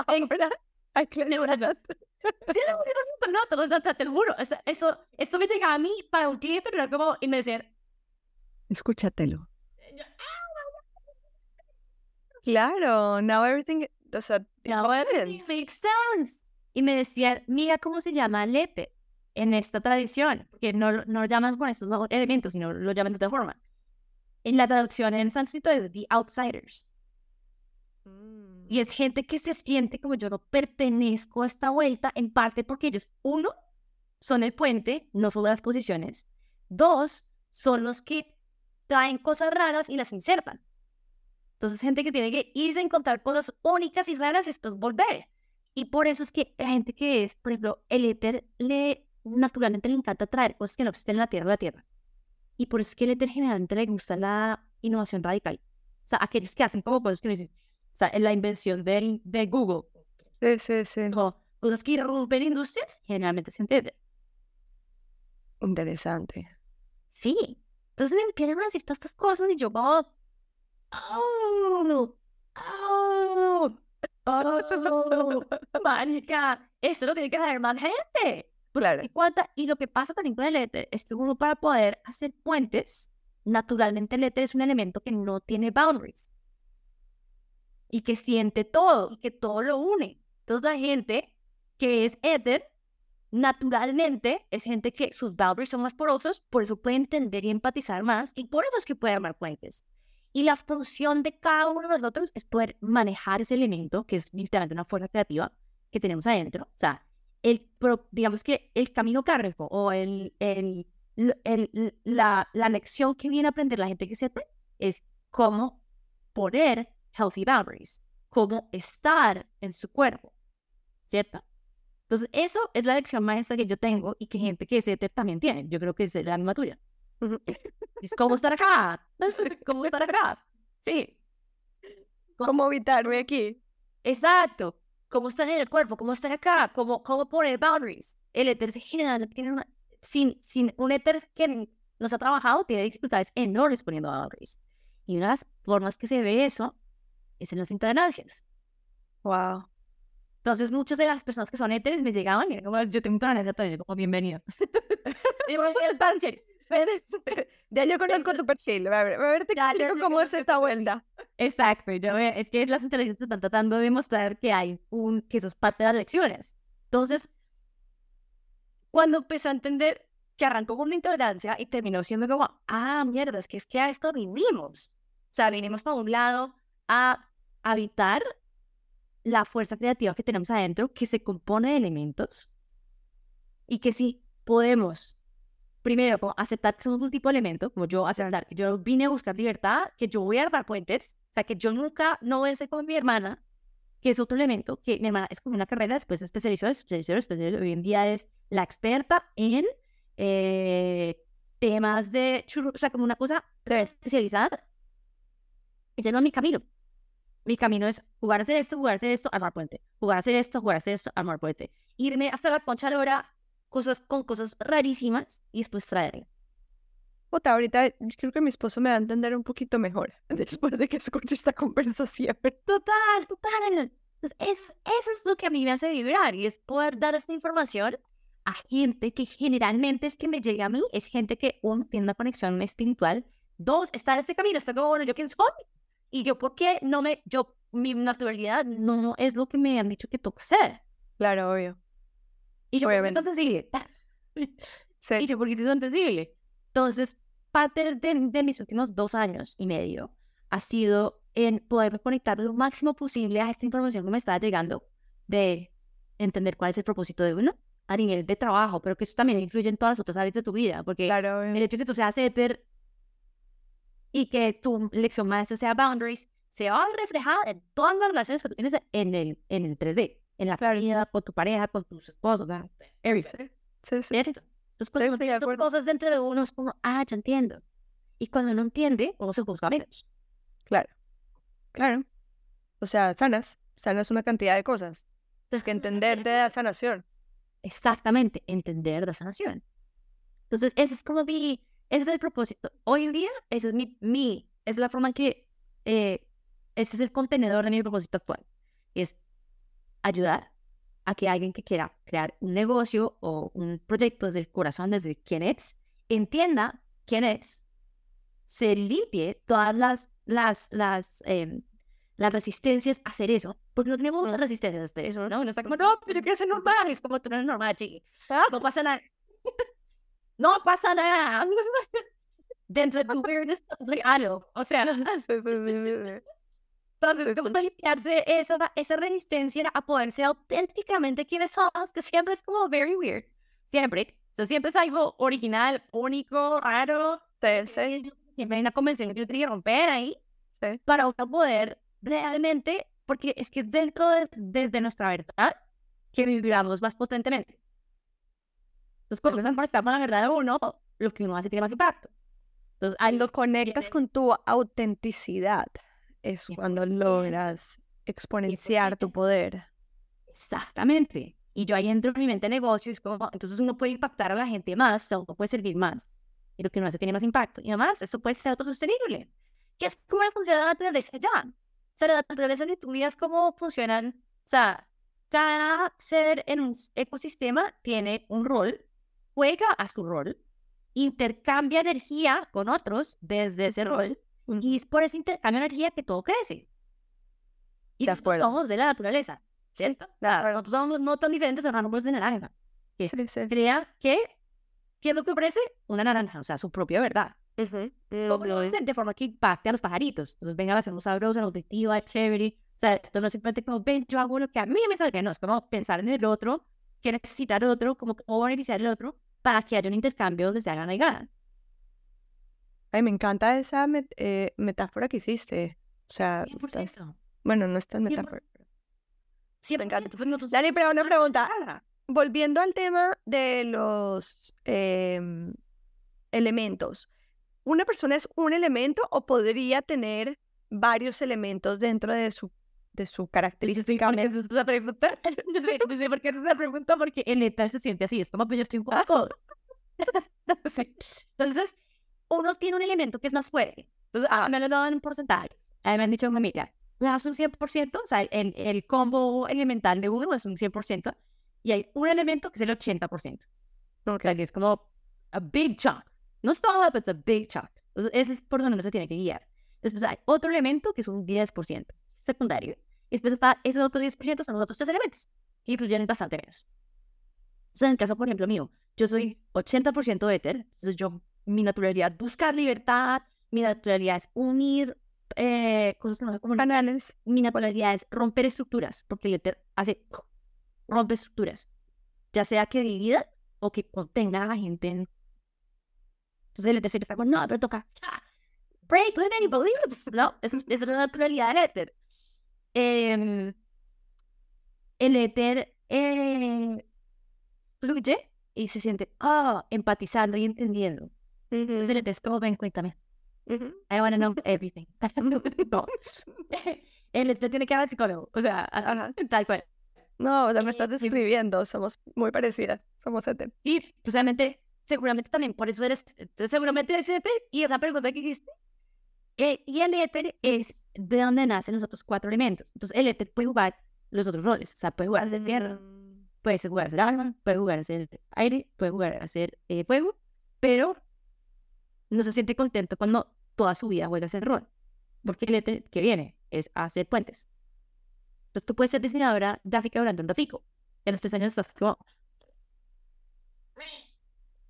Ahora, hay claridad. Sí, no, no, no, te, lo- te- te lo juro. o sea, eso, esto me llegaba a mí para un tiempo, pero era como, y me decían, Escúchatelo. Claro, now everything, o sea, "Now everything makes sense. Y me decían, mira cómo se llama lete en esta tradición, porque no, no lo llaman con esos dos elementos, sino lo llaman de otra forma. En la traducción en sánscrito es The Outsiders. Mm. Y es gente que se siente como yo no pertenezco a esta vuelta, en parte porque ellos, uno, son el puente, no son las posiciones. Dos, son los que traen cosas raras y las insertan. Entonces, gente que tiene que irse a encontrar cosas únicas y raras y después volver. Y por eso es que la gente que es, por ejemplo, el éter, le, naturalmente le encanta traer cosas que no existen en la Tierra a la Tierra. Y por eso es que éter generalmente le gusta la innovación radical. O sea, aquellos que hacen como cosas que dicen, o sea, en la invención del, de Google, Sí, sí, sí. como cosas que irrumpen industrias, generalmente se entiende. Interesante. Sí. Entonces me empiezan a decir todas estas cosas y yo como, oh, oh, oh, marica, esto lo tiene que saber más gente. Claro. Y, lo que pasa también con el éter es que uno para poder hacer puentes, naturalmente el éter es un elemento que no tiene boundaries y que siente todo y que todo lo une. Entonces la gente que es éter, naturalmente es gente que sus boundaries son más porosos, por eso puede entender y empatizar más y por eso es que puede armar puentes. Y la función de cada uno de nosotros es poder manejar ese elemento, que es literalmente una fuerza creativa que tenemos adentro. O sea, el, digamos que el camino kármico o el, el, el- la, la lección que viene a aprender la gente que se es cómo poner healthy boundaries, cómo estar en su cuerpo, ¿cierto? Entonces, eso es la lección maestra que yo tengo y que gente que es ETER también tiene. Yo creo que es la misma tuya. Es cómo estar acá. ¿Cómo estar acá? Sí, ¿Cómo evitarme aquí? exacto. Cómo estar en el cuerpo, cómo estar acá, cómo, cómo poner boundaries. El éter generalmente tiene una... Sin, sin un éter que nos ha trabajado, tiene dificultades enormes poniendo boundaries. Y una de las formas que se ve eso es en las intolerancias. Wow. Entonces, muchas de las personas que son éteres me llegaban y como, yo tengo intolerancia también, como bienvenido. Bienvenido al parche. Ya yo conozco tu perfil. A ver, a ver te Ya, ya, cómo es esta vuelta. Exacto, yo es que las inteligencias están tratando de demostrar que hay un, que eso es parte de las lecciones. Entonces, cuando empezó a entender que arrancó con una intolerancia y terminó siendo como, ah, mierda, es que es que a esto vinimos. O sea, vinimos para un lado a habitar la fuerza creativa que tenemos adentro, que se compone de elementos y que sí podemos primero, como aceptar que somos un tipo de elemento, como yo aceptar que yo vine a buscar libertad, que yo voy a armar puentes, o sea, que yo nunca no voy a ser como mi hermana, que es otro elemento, que mi hermana es como una carrera, después especializó, especializó, especializó, hoy en día es la experta en eh, temas de churro, o sea, como una cosa especializada. Ese no es mi camino. Mi camino es jugar a hacer esto, jugar a hacer esto, armar puente. Jugar a hacer esto, jugar a hacer esto, armar puente. Irme hasta la concha de la hora cosas con cosas rarísimas y después traerla. Puta, ahorita creo que mi esposo me va a entender un poquito mejor después de que escuche esta conversación. Total, total. Entonces, es, eso es lo que a mí me hace vibrar y es poder dar esta información a gente que generalmente es que me llega a mí, es gente que uno tiene una conexión espiritual Dos, está en este camino, está como, bueno, ¿yo quién soy? Y yo, ¿por qué no me, yo, mi naturalidad no es lo que me han dicho que toca hacer? Claro, obvio. Y yo, ¿por qué Obviamente. tan sensible? Sí. Y yo, ¿por qué soy tan sensible? Entonces, parte de, de mis últimos dos años y medio ha sido en poder conectar lo máximo posible a esta información que me estaba llegando de entender cuál es el propósito de uno a nivel de trabajo, pero que eso también influye en todas las otras áreas de tu vida, porque Claro, el hecho de que tú seas éter y que tu lección maestra sea boundaries, se va a reflejar en todas las relaciones que tú tienes en el, en el 3D, en la vida, con tu pareja, con tus esposos, ¿verdad? everything. Sí, sí. Entonces, Sí, cuando de estas acuerdo. cosas dentro de uno, es como, ah, ya entiendo. Y cuando no entiende, uno se juzga menos. Claro. Claro. O sea, sanas. Sanas una cantidad de cosas. Entonces, Que entender te da sanación. Exactamente, entender la sanación. Entonces, ese es como mi, ese es el propósito. Hoy en día, ese es mi, mi, es la forma en que, eh, ese es el contenedor de mi propósito actual. Es ayudar a que alguien que quiera crear un negocio o un proyecto desde el corazón, desde quién es, entienda quién es, se limpie todas las, las, las, em, las resistencias a hacer eso, porque no tenemos muchas resistencias a hacer eso, ¿no? Uno está como, no, pero yo quiero ser normal, es como tú no eres normal, chiqui. No pasa nada. no pasa nada. Dentro de tu weirdness, hay algo. O sea, entonces, como limpiarse esa, esa resistencia a poder ser auténticamente quienes somos, que siempre es como very weird. Siempre. Sea, siempre es algo original, único, raro. Sí, sí. Siempre hay una convención que yo tengo que romper ahí Sí. para uno poder realmente, porque es que es dentro de, desde nuestra verdad que vibramos más potentemente. Entonces, cuando estamos conectamos la verdad de uno, lo que uno hace tiene más impacto. Entonces, ahí Cuando conectas con tu autenticidad es cuando 100%. logras exponenciar tu 100%. poder. Exactamente. Y yo ahí entro en mi mente de negocio y es como, entonces uno puede impactar a la gente más, o sea, uno puede servir más. Y lo que uno hace tiene más impacto. Y además, eso puede ser autosostenible. Que es cómo funciona la naturaleza ya. O sea, la naturaleza de tu vida es cómo funcionan. O sea, cada ser en un ecosistema tiene un rol, juega a su rol, intercambia energía con otros desde ese rol, y es por ese intercambio de energía que todo crece. Y De nosotros somos de la naturaleza, ¿cierto? O sea, nosotros somos no tan diferentes a los árboles de naranja. Que Sí, sí. crea que, ¿qué es lo que ofrece? Una naranja, o sea, su propia verdad. Ujú. ¿Cómo lo hacen? De forma que impacte a los pajaritos. Entonces, vengan a ser sabrosa, nutritiva, chévere. O sea, esto no es simplemente como, ven, yo hago lo que a mí me salga. No, es como pensar en el otro, que necesita el otro, como cómo beneficiar el otro, para que haya un intercambio donde se hagan y ganan. Ay, me encanta esa met- eh, metáfora que hiciste. O sea, estás- 100%. bueno, no es tan 100%. metáfora. Sí, Me encanta. Dani, pero una pregunta. Volviendo al tema de los em, elementos. ¿Una persona es un elemento o podría tener varios elementos dentro de su, de su Yo sé característica? qué haces esa pregunta. Yo sé, yo sé por qué haces esa pregunta, porque el neta se siente así. Es como, pues yo estoy un poco. Sí. Entonces, uno tiene un elemento que es más fuerte. Entonces, ah, me lo dan en porcentajes. Mí me han dicho, mira, me das un 100%, o sea, el, el combo elemental de uno es un 100%, y hay un elemento que es el 80%. O sea, es como a big chunk. No es todo, pero es a big chunk. Entonces, ese es por donde uno se tiene que guiar. Después hay otro elemento que es un 10% secundario. Y después está esos otros 10% son los otros tres elementos, que influyen bastante menos. Entonces, en el caso, por ejemplo, mío, yo soy 80% éter, entonces yo, mi naturalidad es buscar libertad, mi naturalidad es unir eh, cosas que no se comunican, mi naturalidad es romper estructuras, porque el éter hace, rompe estructuras, ya sea que divida o que contenga a la gente en... Entonces el éter siempre está como, no, pero toca, break, let anybody believe No, esa es, la naturalidad del éter. Em, el éter eh, fluye y se siente, ah, empatizando y entendiendo. Entonces el éter es como, ven, cuéntame. Ujú. I want to know everything. no. El éter tiene que al psicólogo, o sea, Ajá. tal cual. No, o sea, me Eh, estás sí. describiendo. Somos muy parecidas. Somos éter. Y tú seguramente, seguramente también, por eso eres, seguramente eres éter. Y esa pregunta que hiciste, eh, y el éter es de donde nacen los otros cuatro elementos. Entonces, el éter puede jugar los otros roles, o sea, puede jugar a ser tierra, puede ser jugar a ser agua, puede jugar a ser aire, puede jugar a ser eh, fuego, pero no se siente contento cuando toda su vida juega ese rol. Porque el ETE que viene es hacer puentes. Entonces tú puedes ser diseñadora gráfica durante un ratico. En los tres años estás como...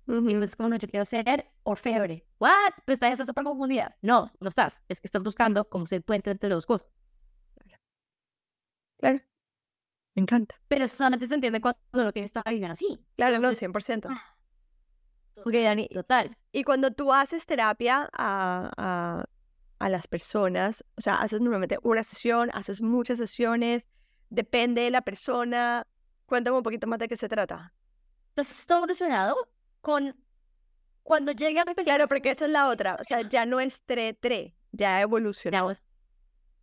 Y es como, no, yo quiero ser orfebre. ¿What? Pues estás súper confundida. No, no estás. Es que estás buscando cómo ser puente entre dos cosas. Claro. Me encanta. Pero solamente se entiende cuando lo que está viviendo así. Claro, no, Entonces, 100%. Porque Dani, total. Y cuando tú haces terapia a, a, a las personas, o sea, haces normalmente una sesión, haces muchas sesiones, depende de la persona. Cuéntame un poquito más de qué se trata. Entonces está evolucionado con cuando llega mi Claro, porque esa es la otra. O sea, ya no es tre-tre, ya evolucionó. ya,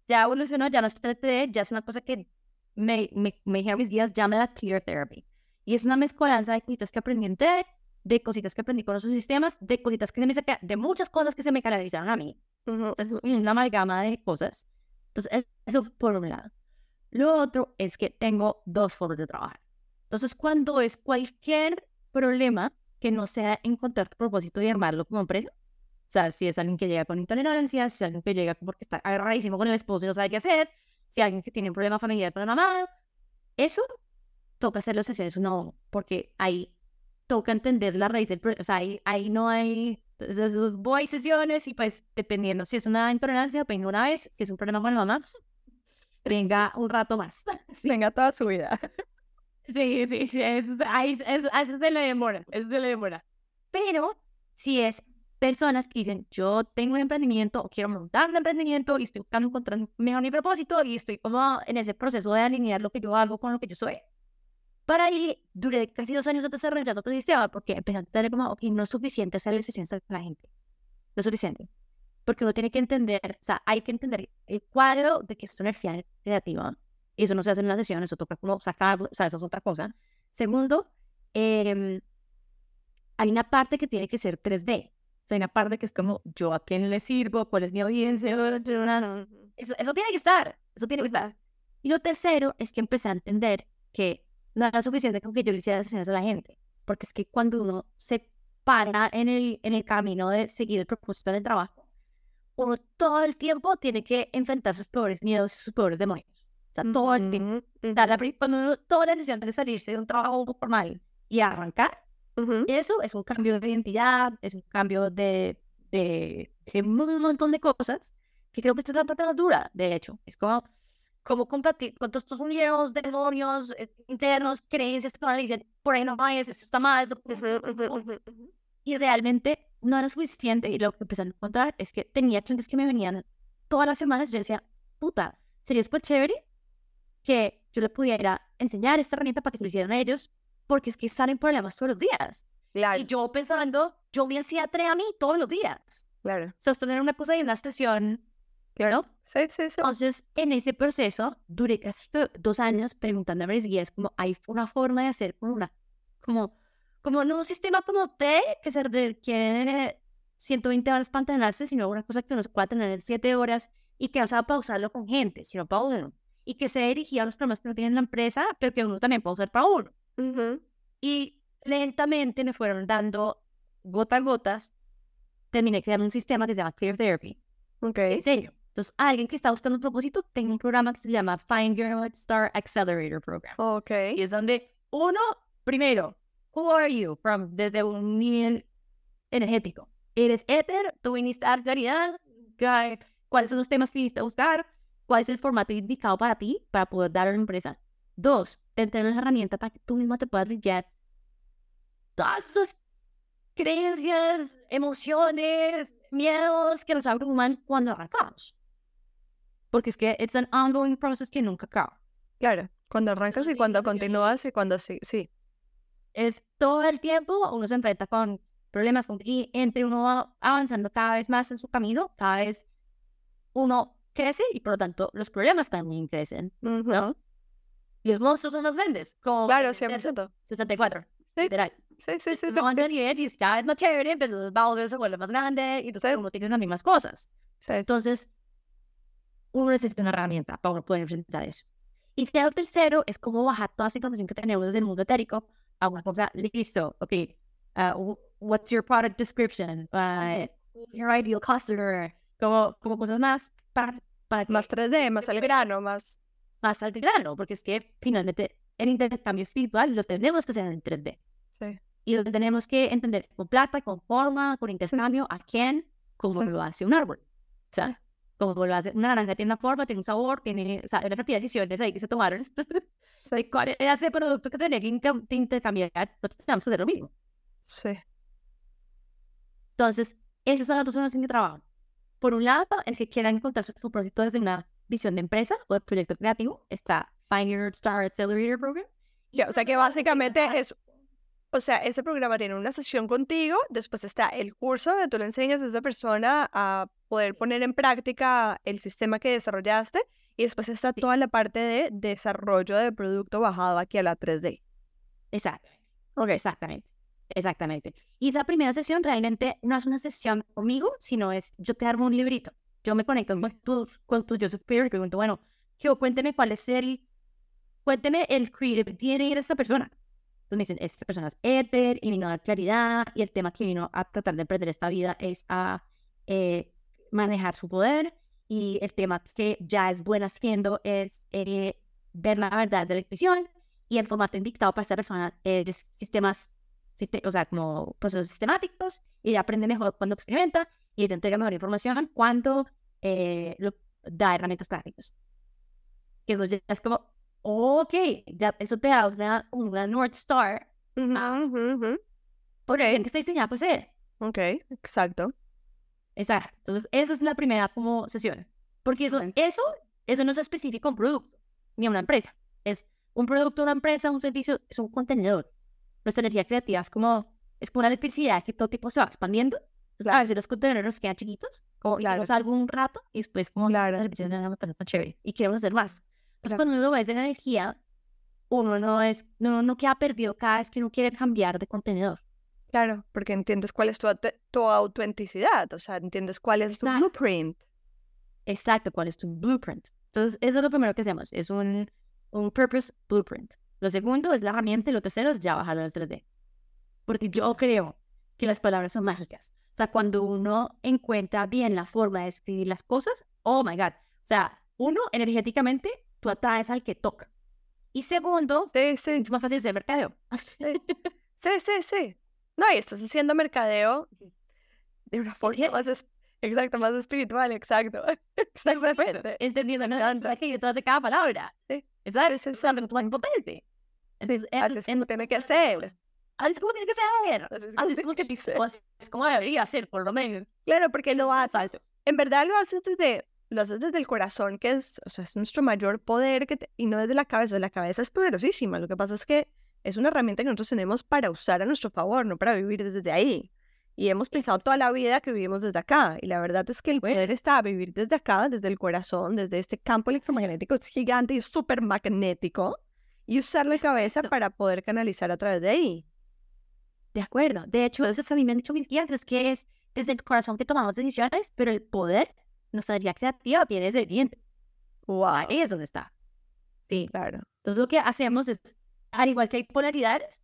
ya evolucionó, ya no es 3D, ya es una cosa que me, me, me dijeron mis guías, llámela Clear Therapy. Y es una mezcolanza de cositas que aprendí en TED, de cositas que aprendí con esos sistemas, de cositas que se me saca, de muchas cosas que se me canalizaron a mí. Entonces, una amalgama de cosas. Entonces, e- eso por un lado. Lo otro es que tengo dos formas de trabajar. Entonces, cuando es cualquier problema que no sea encontrar tu propósito y armarlo como empresa, o sea, si es alguien que llega con intolerancia, si es alguien que llega porque está agarradísimo con el esposo y no sabe qué hacer, si alguien que tiene un problema familiar con la mamá, eso toca hacer las sesiones uno a uno, porque ahí toca entender la raíz del problema. O sea, ahí, ahí no hay. Entonces, voy a sesiones y pues dependiendo si es una intolerancia, venga una vez, si es un problema con la mamá, pues, venga un rato más. Sí, Venga toda su vida. sí, sí, sí, es, ahí, es, eso se le demora, eso se le demora. Pero si es personas que dicen, yo tengo un emprendimiento o quiero montar un emprendimiento y estoy buscando encontrar mejor mi propósito y estoy como en ese proceso de alinear lo que yo hago con lo que yo soy. Para ahí duré casi dos años desarrollando todo sistema porque empecé a tener como, ok, no es suficiente hacerle sesiones a la gente. No es suficiente. Porque uno tiene que entender, o sea, hay que entender el cuadro de que es tu energía creativa. Y eso no se hace en una sesión, eso toca como sacarlo, o sea, eso es otra cosa. Segundo, em, hay una parte que tiene que ser 3D. O sea, hay una parte que es como, yo a quién le sirvo, cuál es mi audiencia, eso, eso tiene que estar, eso tiene que estar. Y lo tercero es que empecé a entender que no era suficiente con que yo le hiciera sesiones a la gente, porque es que cuando uno se para en el, en el camino de seguir el propósito del trabajo, uno todo el tiempo tiene que enfrentar sus peores miedos y sus peores demonios. O sea, todo el tiempo. Dar la Cuando uno toma la decisión de salirse de un trabajo formal y arrancar, ujú. eso es un cambio de identidad, es un cambio de, de, de un montón de cosas que creo que esta es la parte más dura, de hecho. Es como, como combatir con todos estos miedos, demonios eh, internos, creencias que le dicen, por ahí no vayas, esto está mal. Y realmente no era suficiente. Y lo que empecé a encontrar es que tenía clientes que me venían todas las semanas. Yo decía, puta, sería súper chévere que yo le pudiera enseñar esta herramienta para que se lo hicieran a ellos, porque es que salen problemas todos los días. Claro, Y yo pensando, yo me hacía tres a mí todos los días. claro. Sostener una cosa y una sesión, ¿no? Sí, sí, sí. Entonces, en ese proceso, duré casi do- dos años preguntando a mis guías como hay una forma de hacer como una, como, como no un sistema como T que se requiere 120 horas para entrenarse, sino una cosa que uno se pueda tener en 7 horas y que no sea para usarlo con gente, sino para uno. Y que se dirigía a los problemas que no tiene la empresa, pero que uno también puede usar para uno. Ujú. Y lentamente me fueron dando gota a gotas. Terminé creando un sistema que se llama Clear Therapy. Ok. que enseño. Entonces, alguien que está buscando un propósito, tengo un programa que se llama Find Your North Star Accelerator Program. Ok. Y es donde uno, primero, who are you? From, desde un nivel energético. ¿Eres éter? ¿Tú viniste a dar claridad? ¿Qué- ¿Cuáles son los temas que viniste a buscar? ¿Cuál es el formato indicado para ti para poder dar a la empresa? Dos, te entreno las herramientas para que tú mismo te puedas limpiar todas esas creencias, emociones, miedos que nos abruman cuando arrancamos. Porque es que it's an ongoing process que nunca acaba. Claro. Cuando arrancas y cuando continúas y cuando sí. Sí. es todo el tiempo uno se enfrenta con problemas y entre uno va avanzando cada vez más en su camino, cada vez uno crece y por lo tanto los problemas también crecen, ¿no? Y los monstruos son más grandes, como Claro, en el 100%. 64, Sí. literal. Sí, sí, sí. Sí. no a nivel y es cada vez más chévere, pero entonces Bowser se vuelve más grande y entonces uno tiene las mismas cosas. Sí. Entonces, uno necesita una herramienta para poder enfrentar eso. Y lo tercero es cómo bajar toda esa información que tenemos desde el mundo etérico a una cosa, listo, ok, uh, wh- what's your product description? Uh, your ideal customer, como, como cosas más para, para Más 3D, más al grano, más... más al grano, porque es que finalmente el intercambio espiritual lo tenemos que hacer en 3D. Sí. Y lo tenemos que entender con plata, con forma, con intercambio, a quién, como Sí. lo hace un árbol. O sea, como lo hace una naranja, tiene una forma, tiene un sabor, tiene, o sea, una cantidad de decisiones ahí que se tomaron. ¿Cuál era ese producto que tenía que intercambiar? Nosotros tenemos que hacer lo mismo. Sí. Entonces, esas son las dos zonas en que trabajan. Por un lado, el que quiera encontrar su propósito desde una visión de empresa o de proyecto creativo, está Find Your Star Accelerator Program. Ya, o sea que básicamente es... O sea, ese programa tiene una sesión contigo, después está el curso donde tú le enseñas a esa persona a poder poner en práctica el sistema que desarrollaste y después está Sí. toda la parte de desarrollo de producto bajado aquí a la 3D. Exactamente. Exactamente. Exactamente. Y esa primera sesión realmente no es una sesión conmigo, sino es yo te armo un librito. Yo me conecto con tu, con tu yo superior y pregunto, bueno, Gio, cuénteme cuál es el, cuénteme el creative DNA de esta persona. Me dicen, esta persona es éter y vino a dar claridad y el tema que vino a tratar de emprender esta vida es a eh, manejar su poder y el tema que ya es buena haciendo es eh, ver la verdad de la intuición y el formato indicado para esta persona es sistemas, siste- o sea, como procesos sistemáticos y ella aprende mejor cuando experimenta y te entrega mejor información cuando eh, lo- da herramientas prácticas. Que eso ya es como, ok, ya eso te da una, una North Star Ujú, ujú, ujú. por el que está diseñada pues ser. Ok, exacto. Exacto. Entonces, esa es la primera como sesión. Porque eso, eso, eso no es específico a un producto ni a una empresa. Es un producto, una empresa, un servicio, es un contenedor. Nuestra energía creativa es como, es como una electricidad que todo tipo se va expandiendo. Entonces, a veces los contenedores quedan chiquitos, como Claro. hicimos algo un rato y después como Claro. la repetición de una chévere y queremos hacer más. Entonces, Claro. cuando uno ve de energía, uno no es, no, no queda perdido cada vez que uno quiere cambiar de contenedor. Claro, porque entiendes cuál es tu, tu autenticidad, o sea, entiendes cuál es tu Exacto. blueprint. Exacto, cuál es tu blueprint. Entonces, eso es lo primero que hacemos, es un, un purpose blueprint. Lo segundo es la herramienta y lo tercero es ya bajarlo al 3D. Porque yo creo que las palabras son mágicas. O sea, cuando uno encuentra bien la forma de escribir las cosas, oh my God. O sea, uno, energéticamente, tú atraes al que toca. Y segundo, Sí, es sí, mucho más fácil hacer mercadeo. sí, sí, sí. No, y estás haciendo mercadeo de una forma Bien. más, es- exacto, más espiritual, exacto. Exactamente. Entendiendo detrás de cada palabra. Sí. Esa es, es lo más importante. Entonces, es- es como tiene que ser. Así es como tiene que ser. Así es como es que es como debería ser, por lo menos. Claro, porque lo haces, Exacto. en verdad lo haces desde, lo haces desde el corazón, que es, o sea, es nuestro mayor poder, que te- y no desde la cabeza. La cabeza es poderosísima. Lo que pasa es que es una herramienta que nosotros tenemos para usar a nuestro favor, no para vivir desde ahí. Y hemos pensado toda la vida que vivimos desde acá. Y la verdad es que el poder está a vivir desde acá, desde el corazón, desde este campo electromagnético es gigante y súper magnético. Y usar la cabeza para poder canalizar a través de ahí. De acuerdo. De hecho, eso a mí me han dicho mis guías, es que es desde el corazón que tomamos decisiones, pero el poder, energía creativa viene desde el diente. Wow. Ahí es donde está. Sí. Claro. Entonces lo que hacemos es, al igual que hay polaridades,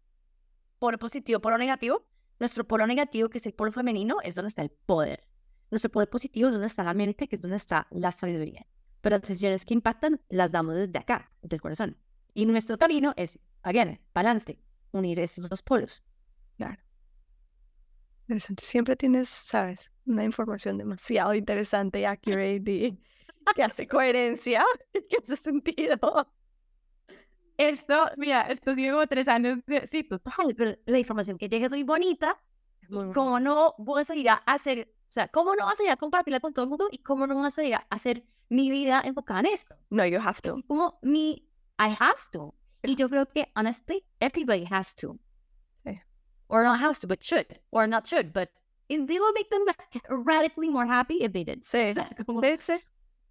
polo positivo, polo negativo, nuestro polo negativo, que es el polo femenino, es donde está el poder. Nuestro polo positivo es donde está la mente, que es donde está la sabiduría. Pero las decisiones que impactan las damos desde acá, desde el corazón. Y nuestro camino es, again, balance, unir esos dos polos. Interesante. Siempre tienes, sabes, una información demasiado interesante y accurate y que hace coherencia, que hace sentido. Esto, mira, esto llevo tres años, de, sí, total, pero la información que llega es muy bonita. ¿Cómo no voy a salir a hacer, o sea, cómo no vas a salir a compartirla con todo el mundo y cómo no vas a salir a hacer mi vida enfocada en esto? No, you have to. Así como mi, I have to. Y yo creo que, honestly, everybody has to. Or not has to, but should. Or not should, but it, they will make them radically more happy if they did. Sí, O sea, como sí, sí.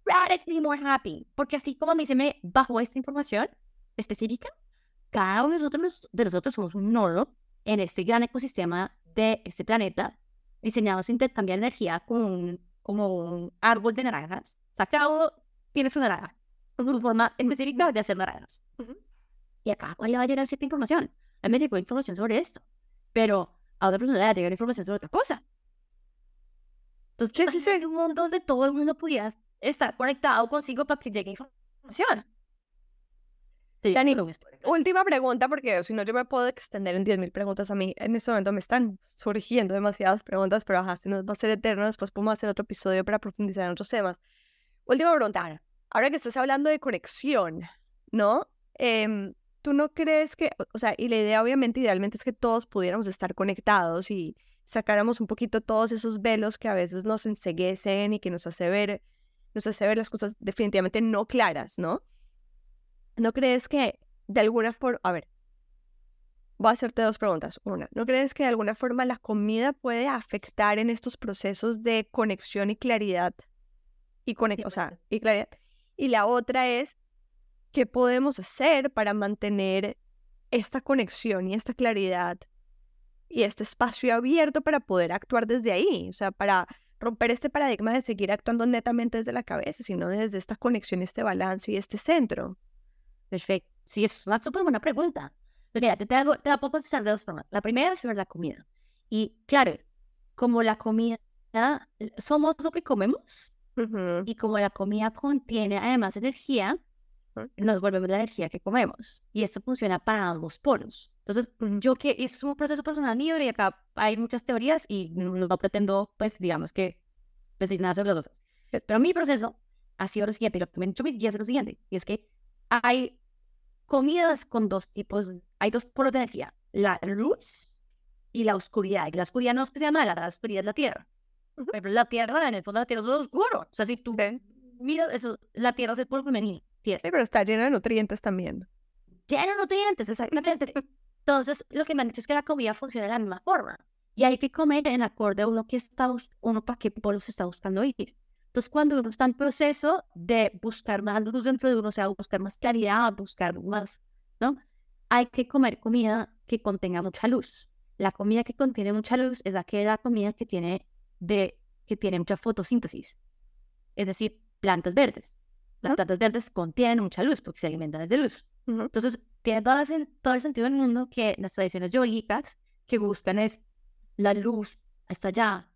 radically more happy. Porque así como me bajó esta información específica, cada uno de nosotros, de nosotros somos un nodo en este gran ecosistema de este planeta, diseñados a intercambiar energía con un, como un árbol de naranjas. O sea, cada uno tiene su naranja, su forma específica de hacer naranjas. Ujú. Y a cada cual le va a llegar cierta información. A mí me llegó información sobre esto, pero a otra persona le va a llegar información sobre otra cosa. Entonces, sí, sí, sí. un mundo donde todo el mundo pudiera estar conectado consigo para que llegue información. Sí, Dani, última pregunta, porque si no yo me puedo extender en 10.000 preguntas a mí. En este momento me están surgiendo demasiadas preguntas, pero ajá, si no va a ser eterno, después podemos hacer otro episodio para profundizar en otros temas. Última pregunta. Ahora que estás hablando de conexión, ¿no? Eh, ¿Tú no crees que, o sea, y la idea obviamente idealmente es que todos pudiéramos estar conectados y sacáramos un poquito todos esos velos que a veces nos enseguecen y que nos hace ver, nos hace ver las cosas definitivamente no claras, ¿no? ¿No crees que de alguna forma, a ver, voy a hacerte dos preguntas. Una, ¿no crees que de alguna forma la comida puede afectar en estos procesos de conexión y claridad? Y, o sea, y claridad. Y la otra es, ¿qué podemos hacer para mantener esta conexión y esta claridad y este espacio abierto para poder actuar desde ahí? O sea, para romper este paradigma de seguir actuando netamente desde la cabeza, sino desde esta conexión, este balance y este centro. Perfecto. Sí, es una súper buena pregunta. Mira, te, hago, te puedo contestar de dos formas. La primera es sobre la comida. Y claro, como la comida, somos lo que comemos, y como la comida contiene además energía, nos volvemos la energía que comemos. Y esto funciona para ambos polos. Entonces, yo que es un proceso personal libre y acá hay muchas teorías y no, pretendo, pues, digamos que decir nada sobre los dos. Pero mi proceso ha sido lo siguiente, lo que me han dicho mis guías es lo siguiente, y es que hay comidas con dos tipos, hay dos polos de energía, la luz y la oscuridad. Y la oscuridad no es que sea mala, la oscuridad es la tierra. Pero la tierra, en el fondo, la tierra es oscuro. O sea, si tú miras eso, la tierra es el polo femenino. Tierra. pero está llena de nutrientes también. Llena de nutrientes, exactamente. Entonces, lo que me han dicho es que la comida funciona de la misma forma. Y hay que comer en acorde a uno que está, uno para qué polo se está buscando ir. Entonces, cuando uno está en proceso de buscar más luz dentro de uno, o sea, buscar más claridad, buscar más, ¿no? Hay que comer comida que contenga mucha luz. La comida que contiene mucha luz es aquella comida que tiene de que tiene mucha fotosíntesis, es decir, plantas verdes. Las plantas verdes contienen mucha luz porque se alimentan de luz. Entonces, tiene todo, todo el sentido del mundo que las tradiciones yogicas que buscan es la luz hasta allá,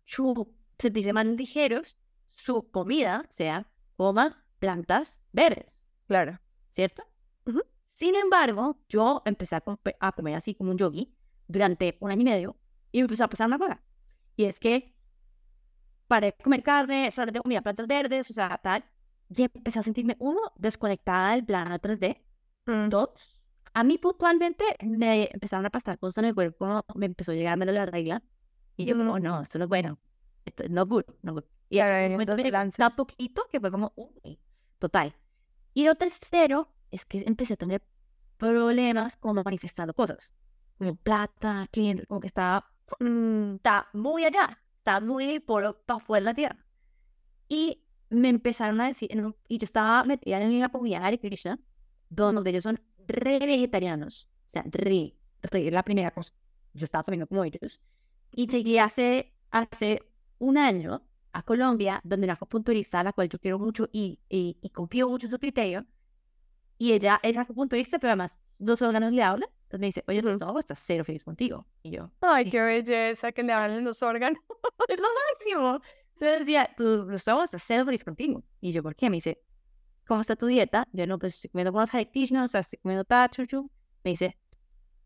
sentirse más ligeros, su comida sea coma plantas verdes. Claro. ¿Cierto? Sin embargo, yo empecé a, a, comer así como un yogi durante un año y medio y me empezó a pasar una cosa. Y es que paré de comer carne, solamente comía plantas verdes, o sea, tal. Y empecé a sentirme, uno, desconectada del plano 3D. Mm. Dos, a mí puntualmente me empezaron a pasar cosas en el cuerpo, me empezó a llegar la regla. Y yo, como, no, esto no es bueno. Esto es no good, no good. Y ahora me lanza poquito que fue como, uy, total. Y lo tercero es que empecé a tener problemas como manifestando cosas. Como plata, clientes, como que estaba, mm, está muy allá estaba muy por para afuera de la tierra. Y me empezaron a decir, y yo estaba metida en la comunidad Hare Krishna, donde ellos son re vegetarianos, o sea, re, re, la primera cosa. Yo estaba comiendo como ellos. Y llegué hace, hace un año a Colombia, donde una acupunturista a la cual yo quiero mucho y, y, y confío mucho en su criterio, y ella es acupunturista, pero además dos órganos le hablan. Entonces me dice, oye, no, estás cero feliz contigo. Y yo, ay, qué belleza que le hablen los órganos. es lo máximo. Entonces decía, tú, estómago estás cero feliz contigo. Y yo, ¿por qué? Me dice, ¿cómo está tu dieta? Yo, no, pues estoy comiendo con los o sea, estoy comiendo tachuchu. Me dice,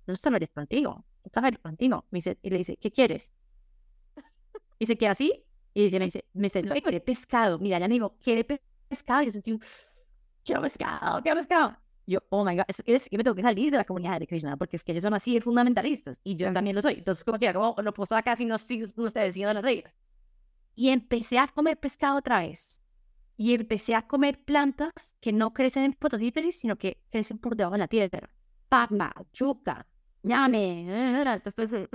no está feliz contigo. Está feliz contigo. Me dice, y le dice, ¿qué quieres? Y se queda así. Y dice, me dice, me dice, no, quiere pescado. Mira, ya me digo, ¿quiere pescado? Y yo sentí un, quiero pescado, quiero pescado yo, oh my God, es, es, yo me tengo que salir de la comunidad de Krishna, porque es que ellos son así fundamentalistas, y yo también lo soy. Entonces, como que, como no puedo estar acá si no estoy, no estoy las reglas. Y empecé a comer pescado otra vez. Y empecé a comer plantas que no crecen en fotosíntesis, sino que crecen por debajo de la tierra. Papa, yuca, ñame. Entonces,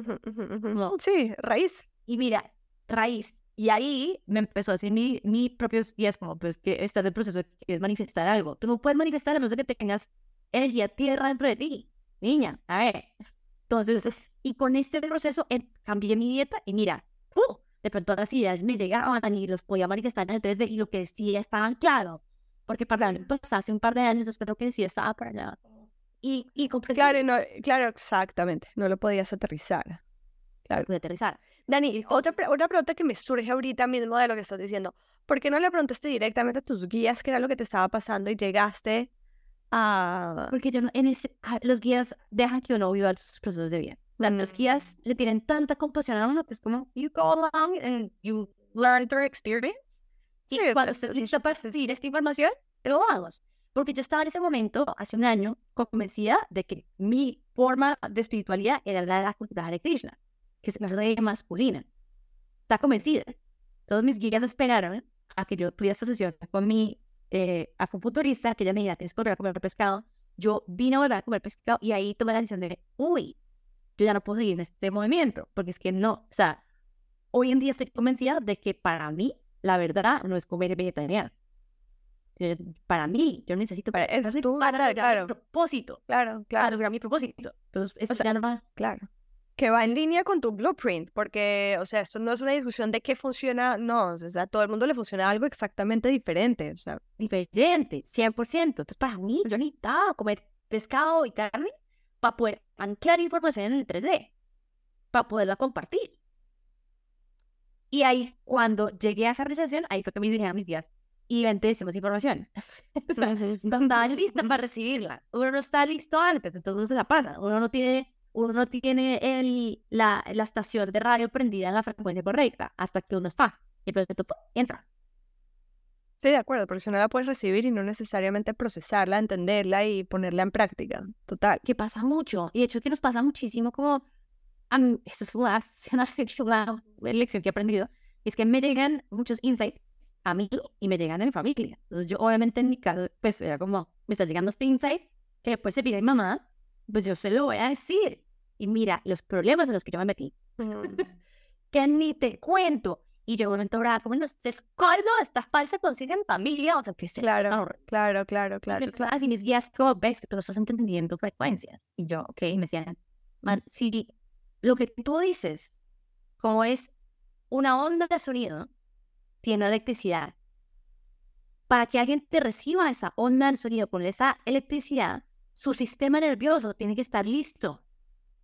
Sí, raíz. Y mira, raíz. Y ahí me empezó a decir mi, mi propios es como, pues que estás en proceso de manifestar algo. Tú no puedes manifestar a menos de que tengas energía tierra dentro de ti, niña. A ver. Entonces, y con este proceso em, cambié mi dieta y mira, uh, de pronto las ideas me llegaban y los podía manifestar en el 3D y lo que decía estaban claro. Porque para pues, hace un par de años es que lo que decía estaba para allá. Y, y claro, no, claro, exactamente. No lo podías aterrizar. para poder aterrizar. Dani, otra, pre- otra pregunta que me surge ahorita mismo de lo que estás diciendo. ¿Por qué no le preguntaste directamente a tus guías qué era lo que te estaba pasando y llegaste a... Porque yo no- en ese, los guías dejan que uno viva sus procesos de vida. O sea, los guías le tienen tanta compasión a uno que es como, you go along and you learn through experience. Y cuando sí, lista para recibir esta información, lo vamos. Porque yo estaba en ese momento, hace un año, convencida de que mi forma de espiritualidad era la de la cultura Hare Krishna, que es la rey masculina. Está convencida. Todos mis guías esperaron a que yo tuviera esta sesión con mi eh, acupunturista, que ella me diga, tienes que volver a comer pescado. Yo vine a volver a comer pescado y ahí tomé la decisión de, uy, yo ya no puedo seguir en este movimiento, porque es que no, o sea, hoy en día estoy convencida de que para mí, la verdad, no es comer vegetariano. Para mí, yo necesito para, Es para, tu para claro. mi propósito, Claro, para claro, lograr mi propósito. Entonces, eso sea, ya no va. claro. Que va en línea con tu blueprint, porque, o sea, esto no es una discusión de qué funciona, no, o sea, a todo el mundo le funciona algo exactamente diferente, o sea, diferente, 100%. Entonces, para mí, yo necesitaba comer pescado y carne para poder anclar información en el 3D, para poderla compartir. Y ahí, cuando llegué a esa realización, ahí fue que me dijeron mis días, y vente, decimos información. O sea, no estaba lista para recibirla. Uno no está listo antes, entonces uno se la pasa. Uno no tiene, uno no tiene el, la, la estación de radio prendida en la frecuencia correcta hasta que uno está. Y de pronto, ¡pum! entra. Sí, de acuerdo, porque si no la puedes recibir y no necesariamente procesarla, entenderla y ponerla en práctica. Total. que pasa mucho. Y de hecho que nos pasa muchísimo como... A mí, esto es una, una, una lección que he aprendido. Es que me llegan muchos insights a mí y me llegan de mi familia. Entonces yo obviamente en mi caso, pues era como, me está llegando este insight que después se pide a mi mamá, pues yo se lo voy a decir. Y mira, los problemas en los que yo me metí, que ni te cuento. Y yo un momento brava, como no sé, colmo de esta falsa conciencia en familia, o sea, que es Claro. Claro, claro, claro. y mis guías, como ves que tú no estás entendiendo frecuencias. Y yo, ok, y me decían, man, si lo que tú dices, como es una onda de sonido, tiene electricidad. Para que alguien te reciba esa onda de sonido con esa electricidad, su sistema nervioso tiene que estar listo,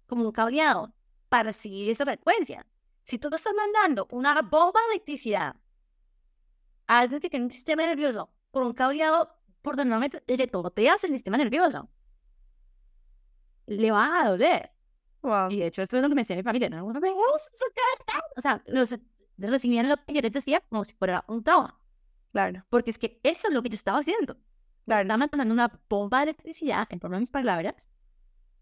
como un cableado, para recibir esa frecuencia. Si tú estás mandando una bomba de electricidad a alguien que tiene un sistema nervioso con un cableado por donde normalmente le toteas el sistema nervioso, le va a doler. Wow. Y de hecho, esto es lo que me decía mi familia. No, O sea, los recibían lo que yo les decía como si fuera un trauma. Claro, Porque es que eso es lo que yo estaba haciendo. claro. Estaba mandando una bomba de electricidad, en forma de mis palabras,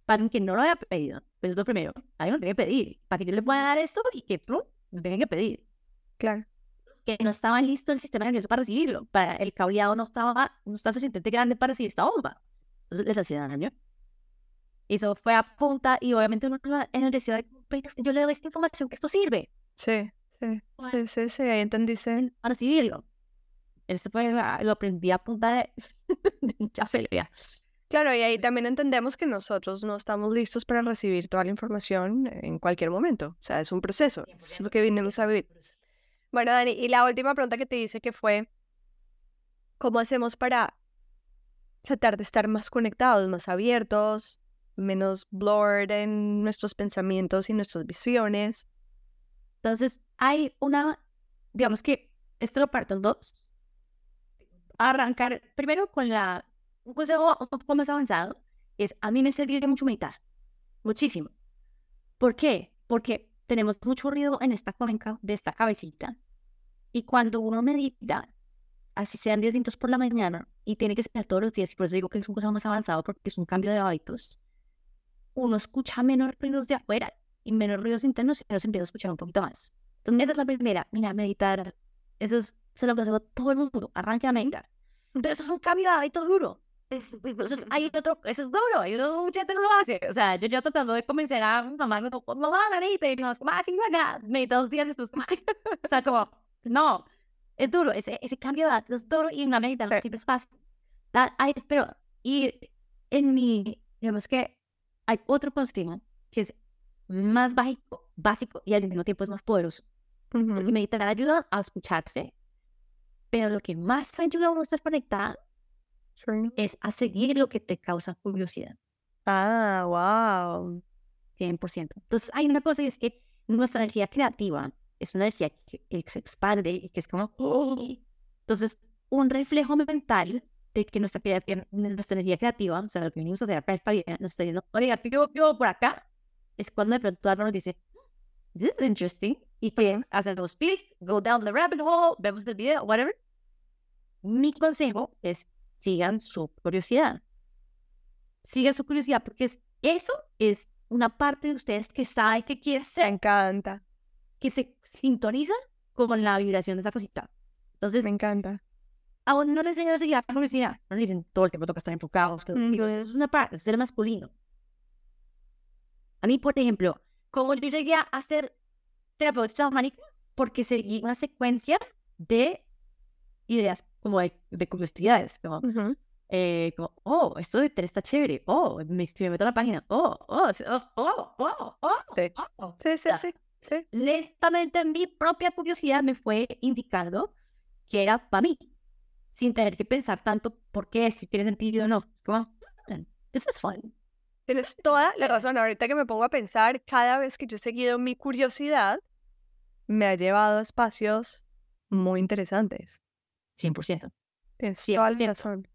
para que no lo había pedido. Pero es lo primero. Alguien lo tiene que pedir. Para que yo le pueda dar esto y que plum, lo tenga que pedir. Claro. Que no estaba listo el sistema nervioso para recibirlo. Para el cableado no estaba, no estaba suficientemente grande para recibir esta bomba. Entonces les hacía daño. Y eso fue a punta y obviamente uno en el deseo de, "Venga, es que yo le doy esta información que esto sirve Sí, sí, Bueno. sí, sí, sí, ahí entendiste. para recibirlo. Eso fue, ah, lo aprendí a punta de, mucha. Claro, y ahí también entendemos que nosotros no estamos listos para recibir toda la información en cualquier momento. O sea, es un proceso. Es lo que vinimos a vivir. Bueno, Dani, y la última pregunta que te hice que fue, ¿cómo hacemos para tratar de estar más conectados, más abiertos, menos blurred en nuestros pensamientos y nuestras visiones? Entonces, hay una, digamos que esto lo parto en dos. Arrancar primero con la, un consejo un poco más avanzado, es a mí me serviría mucho meditar, muchísimo. ¿Por qué? Porque tenemos mucho ruido en esta cuenca de esta cabecita y cuando uno medita, así sean 10 minutos por la mañana y tiene que ser todos los días, y por eso digo que es un consejo más avanzado porque es un cambio de hábitos, uno escucha menos ruidos de afuera y menos ruidos internos y se empieza a escuchar un poquito más. Entonces, esa es la primera. Mira, meditar. Eso es, se lo aconsejo a todo el mundo. Arranque a meditar. Pero eso es un cambio de hábito duro. Entonces, hay otro, eso es duro. Hay otro, mucha gente no lo hace. O sea, yo ya tratando de convencer a mi mamá, como, mamá, medita. Y no, como, ah, sí, bueno, medita dos días después, o sea, como, no, es duro. Ese, ese cambio de hábito es duro y una meditación Sí. siempre es fácil. Hay- pero, y en mi, digamos que hay otro consejo que es más básico, básico y al mismo tiempo es más poderoso. Porque meditar ayuda a escucharse, pero lo que más ayuda a uno a estar es a seguir lo que te causa curiosidad, Ah, wow. 100%. Entonces hay una cosa y es que nuestra energía creativa es una energía que, se expande y que es como... Entonces, un reflejo mental de que nuestra, nuestra energía creativa, o sea, lo que venimos a hacer acá está bien, nos está diciendo, oiga, yo, yo por acá, es cuando de pronto algo nos dice, this is interesting, y que hacemos clic, go down the rabbit hole, vemos el video, whatever. Mi consejo es sigan su curiosidad. Sigan su curiosidad, porque es, eso es una parte de ustedes que sabe que quiere ser. Me encanta. Que se sintoniza con la vibración de esa cosita. Entonces, me encanta. Aún no les enseñan a seguir la curiosidad. No le dicen todo el tiempo toca estar enfocados. es una parte, es ser masculino. A mí, por ejemplo, como yo llegué a ser terapeuta chamánica, porque seguí una secuencia de ideas como de, curiosidades, como, eh, como, oh, esto de está chévere, oh, me, si me meto a la página, oh, oh, oh, oh, oh, oh, sí. Oh, sí, sí, sí, sí. Lentamente mi propia curiosidad me fue indicando que era para mí, sin tener que pensar tanto por qué, si tiene sentido o no. Como, mm, this is fun. Tienes toda la razón. Ahorita que me pongo a pensar, cada vez que yo he seguido mi curiosidad, me ha llevado a espacios muy interesantes. 100%. Tienes toda la razón.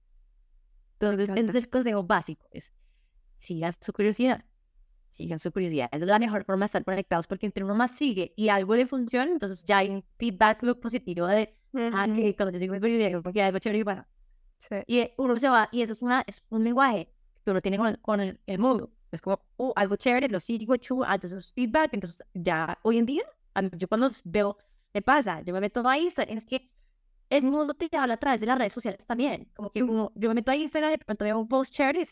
Entonces, ese es el consejo básico. Es sigan su curiosidad. Sigan su curiosidad. Esa es la mejor forma de estar conectados porque entre uno más sigue y algo le funciona, entonces ya hay un feedback positivo de, ah, que cuando te sigo curiosidad, porque algo chévere que pasa. Sí. Y uno se va, y eso es, una, es un lenguaje que uno tiene con, con el, mundo. Es como, oh, algo chévere, lo sigo, chu, entonces feedback. Entonces, ya hoy en día, yo cuando veo, me pasa, yo me meto a Instagram, es que el mundo te habla a través de las redes sociales también. Como que uno, yo me meto a Instagram y de pronto veo un post chévere y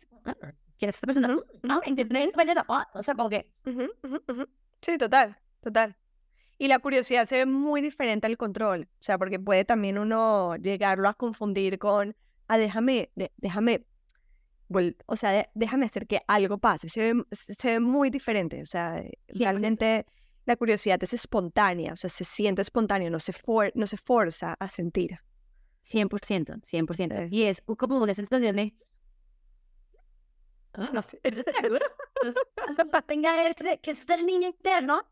¿quién es esta persona? No, internet, o sea, como que... Sí, total, total. Y la curiosidad se ve muy diferente al control, o sea, porque puede también uno llegarlo a confundir con, ah, déjame, déjame o sea, déjame hacer que algo pase. Se ve, se ve muy diferente, o sea, realmente la curiosidad es espontánea, o sea, se siente espontáneo, no se, for, no se forza a sentir. 100%, 100%. Y es como una sensación de... Ah, no sé, tenga ese, que es el niño interno,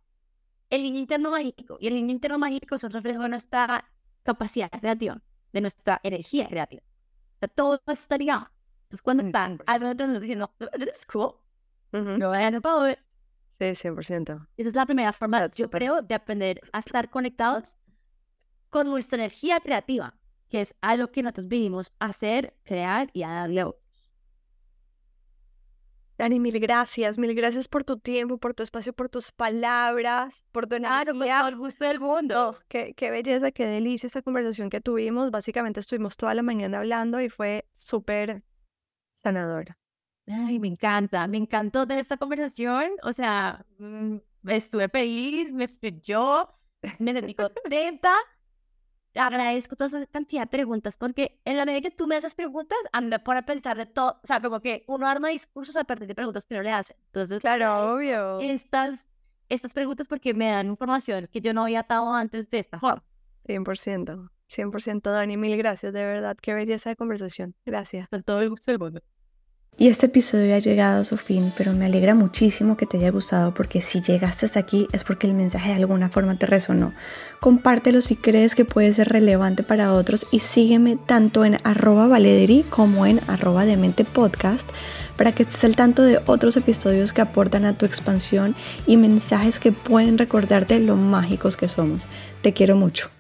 el niño interno mágico. Y el niño interno mágico es un reflejo de nuestra capacidad creativa, de nuestra energía creativa. O sea, todo está ligado. Entonces, cuando están nos diciendo, this is cool, no vayan a poder. Sí, 100%. Esa es la primera forma, yo creo, de aprender a estar conectados con nuestra energía creativa, que es algo que nosotros vivimos a hacer, crear y a darle a. Dani, mil gracias, mil gracias por tu tiempo, por tu espacio, por tus palabras, por tu energía. Claro, el gusto del mundo. qué, qué belleza, qué delicia esta conversación que tuvimos. Básicamente estuvimos toda la mañana hablando y fue súper sanadora. Ay, me encanta, me encantó tener esta conversación. O sea, mm, estuve feliz, me yo, me sentí contenta. Agradezco toda esa cantidad de preguntas porque en la medida que tú me haces preguntas, a mí me pone a pensar de todo. O sea, como que uno arma discursos a partir de preguntas que no le hacen. Entonces, claro, obvio. Estas, estas preguntas porque me dan información que yo no había dado antes de esta forma. 100%. 100% Dani, mil gracias, de verdad, qué belleza de conversación. Gracias. Con todo el gusto del mundo. Y este episodio ha llegado a su fin, pero me alegra muchísimo que te haya gustado porque si llegaste hasta aquí es porque el mensaje de alguna forma te resonó. Compártelo si crees que puede ser relevante para otros y sígueme tanto en arroba valederi como en arroba demente podcast para que estés al tanto de otros episodios que aportan a tu expansión y mensajes que pueden recordarte lo mágicos que somos. Te quiero mucho.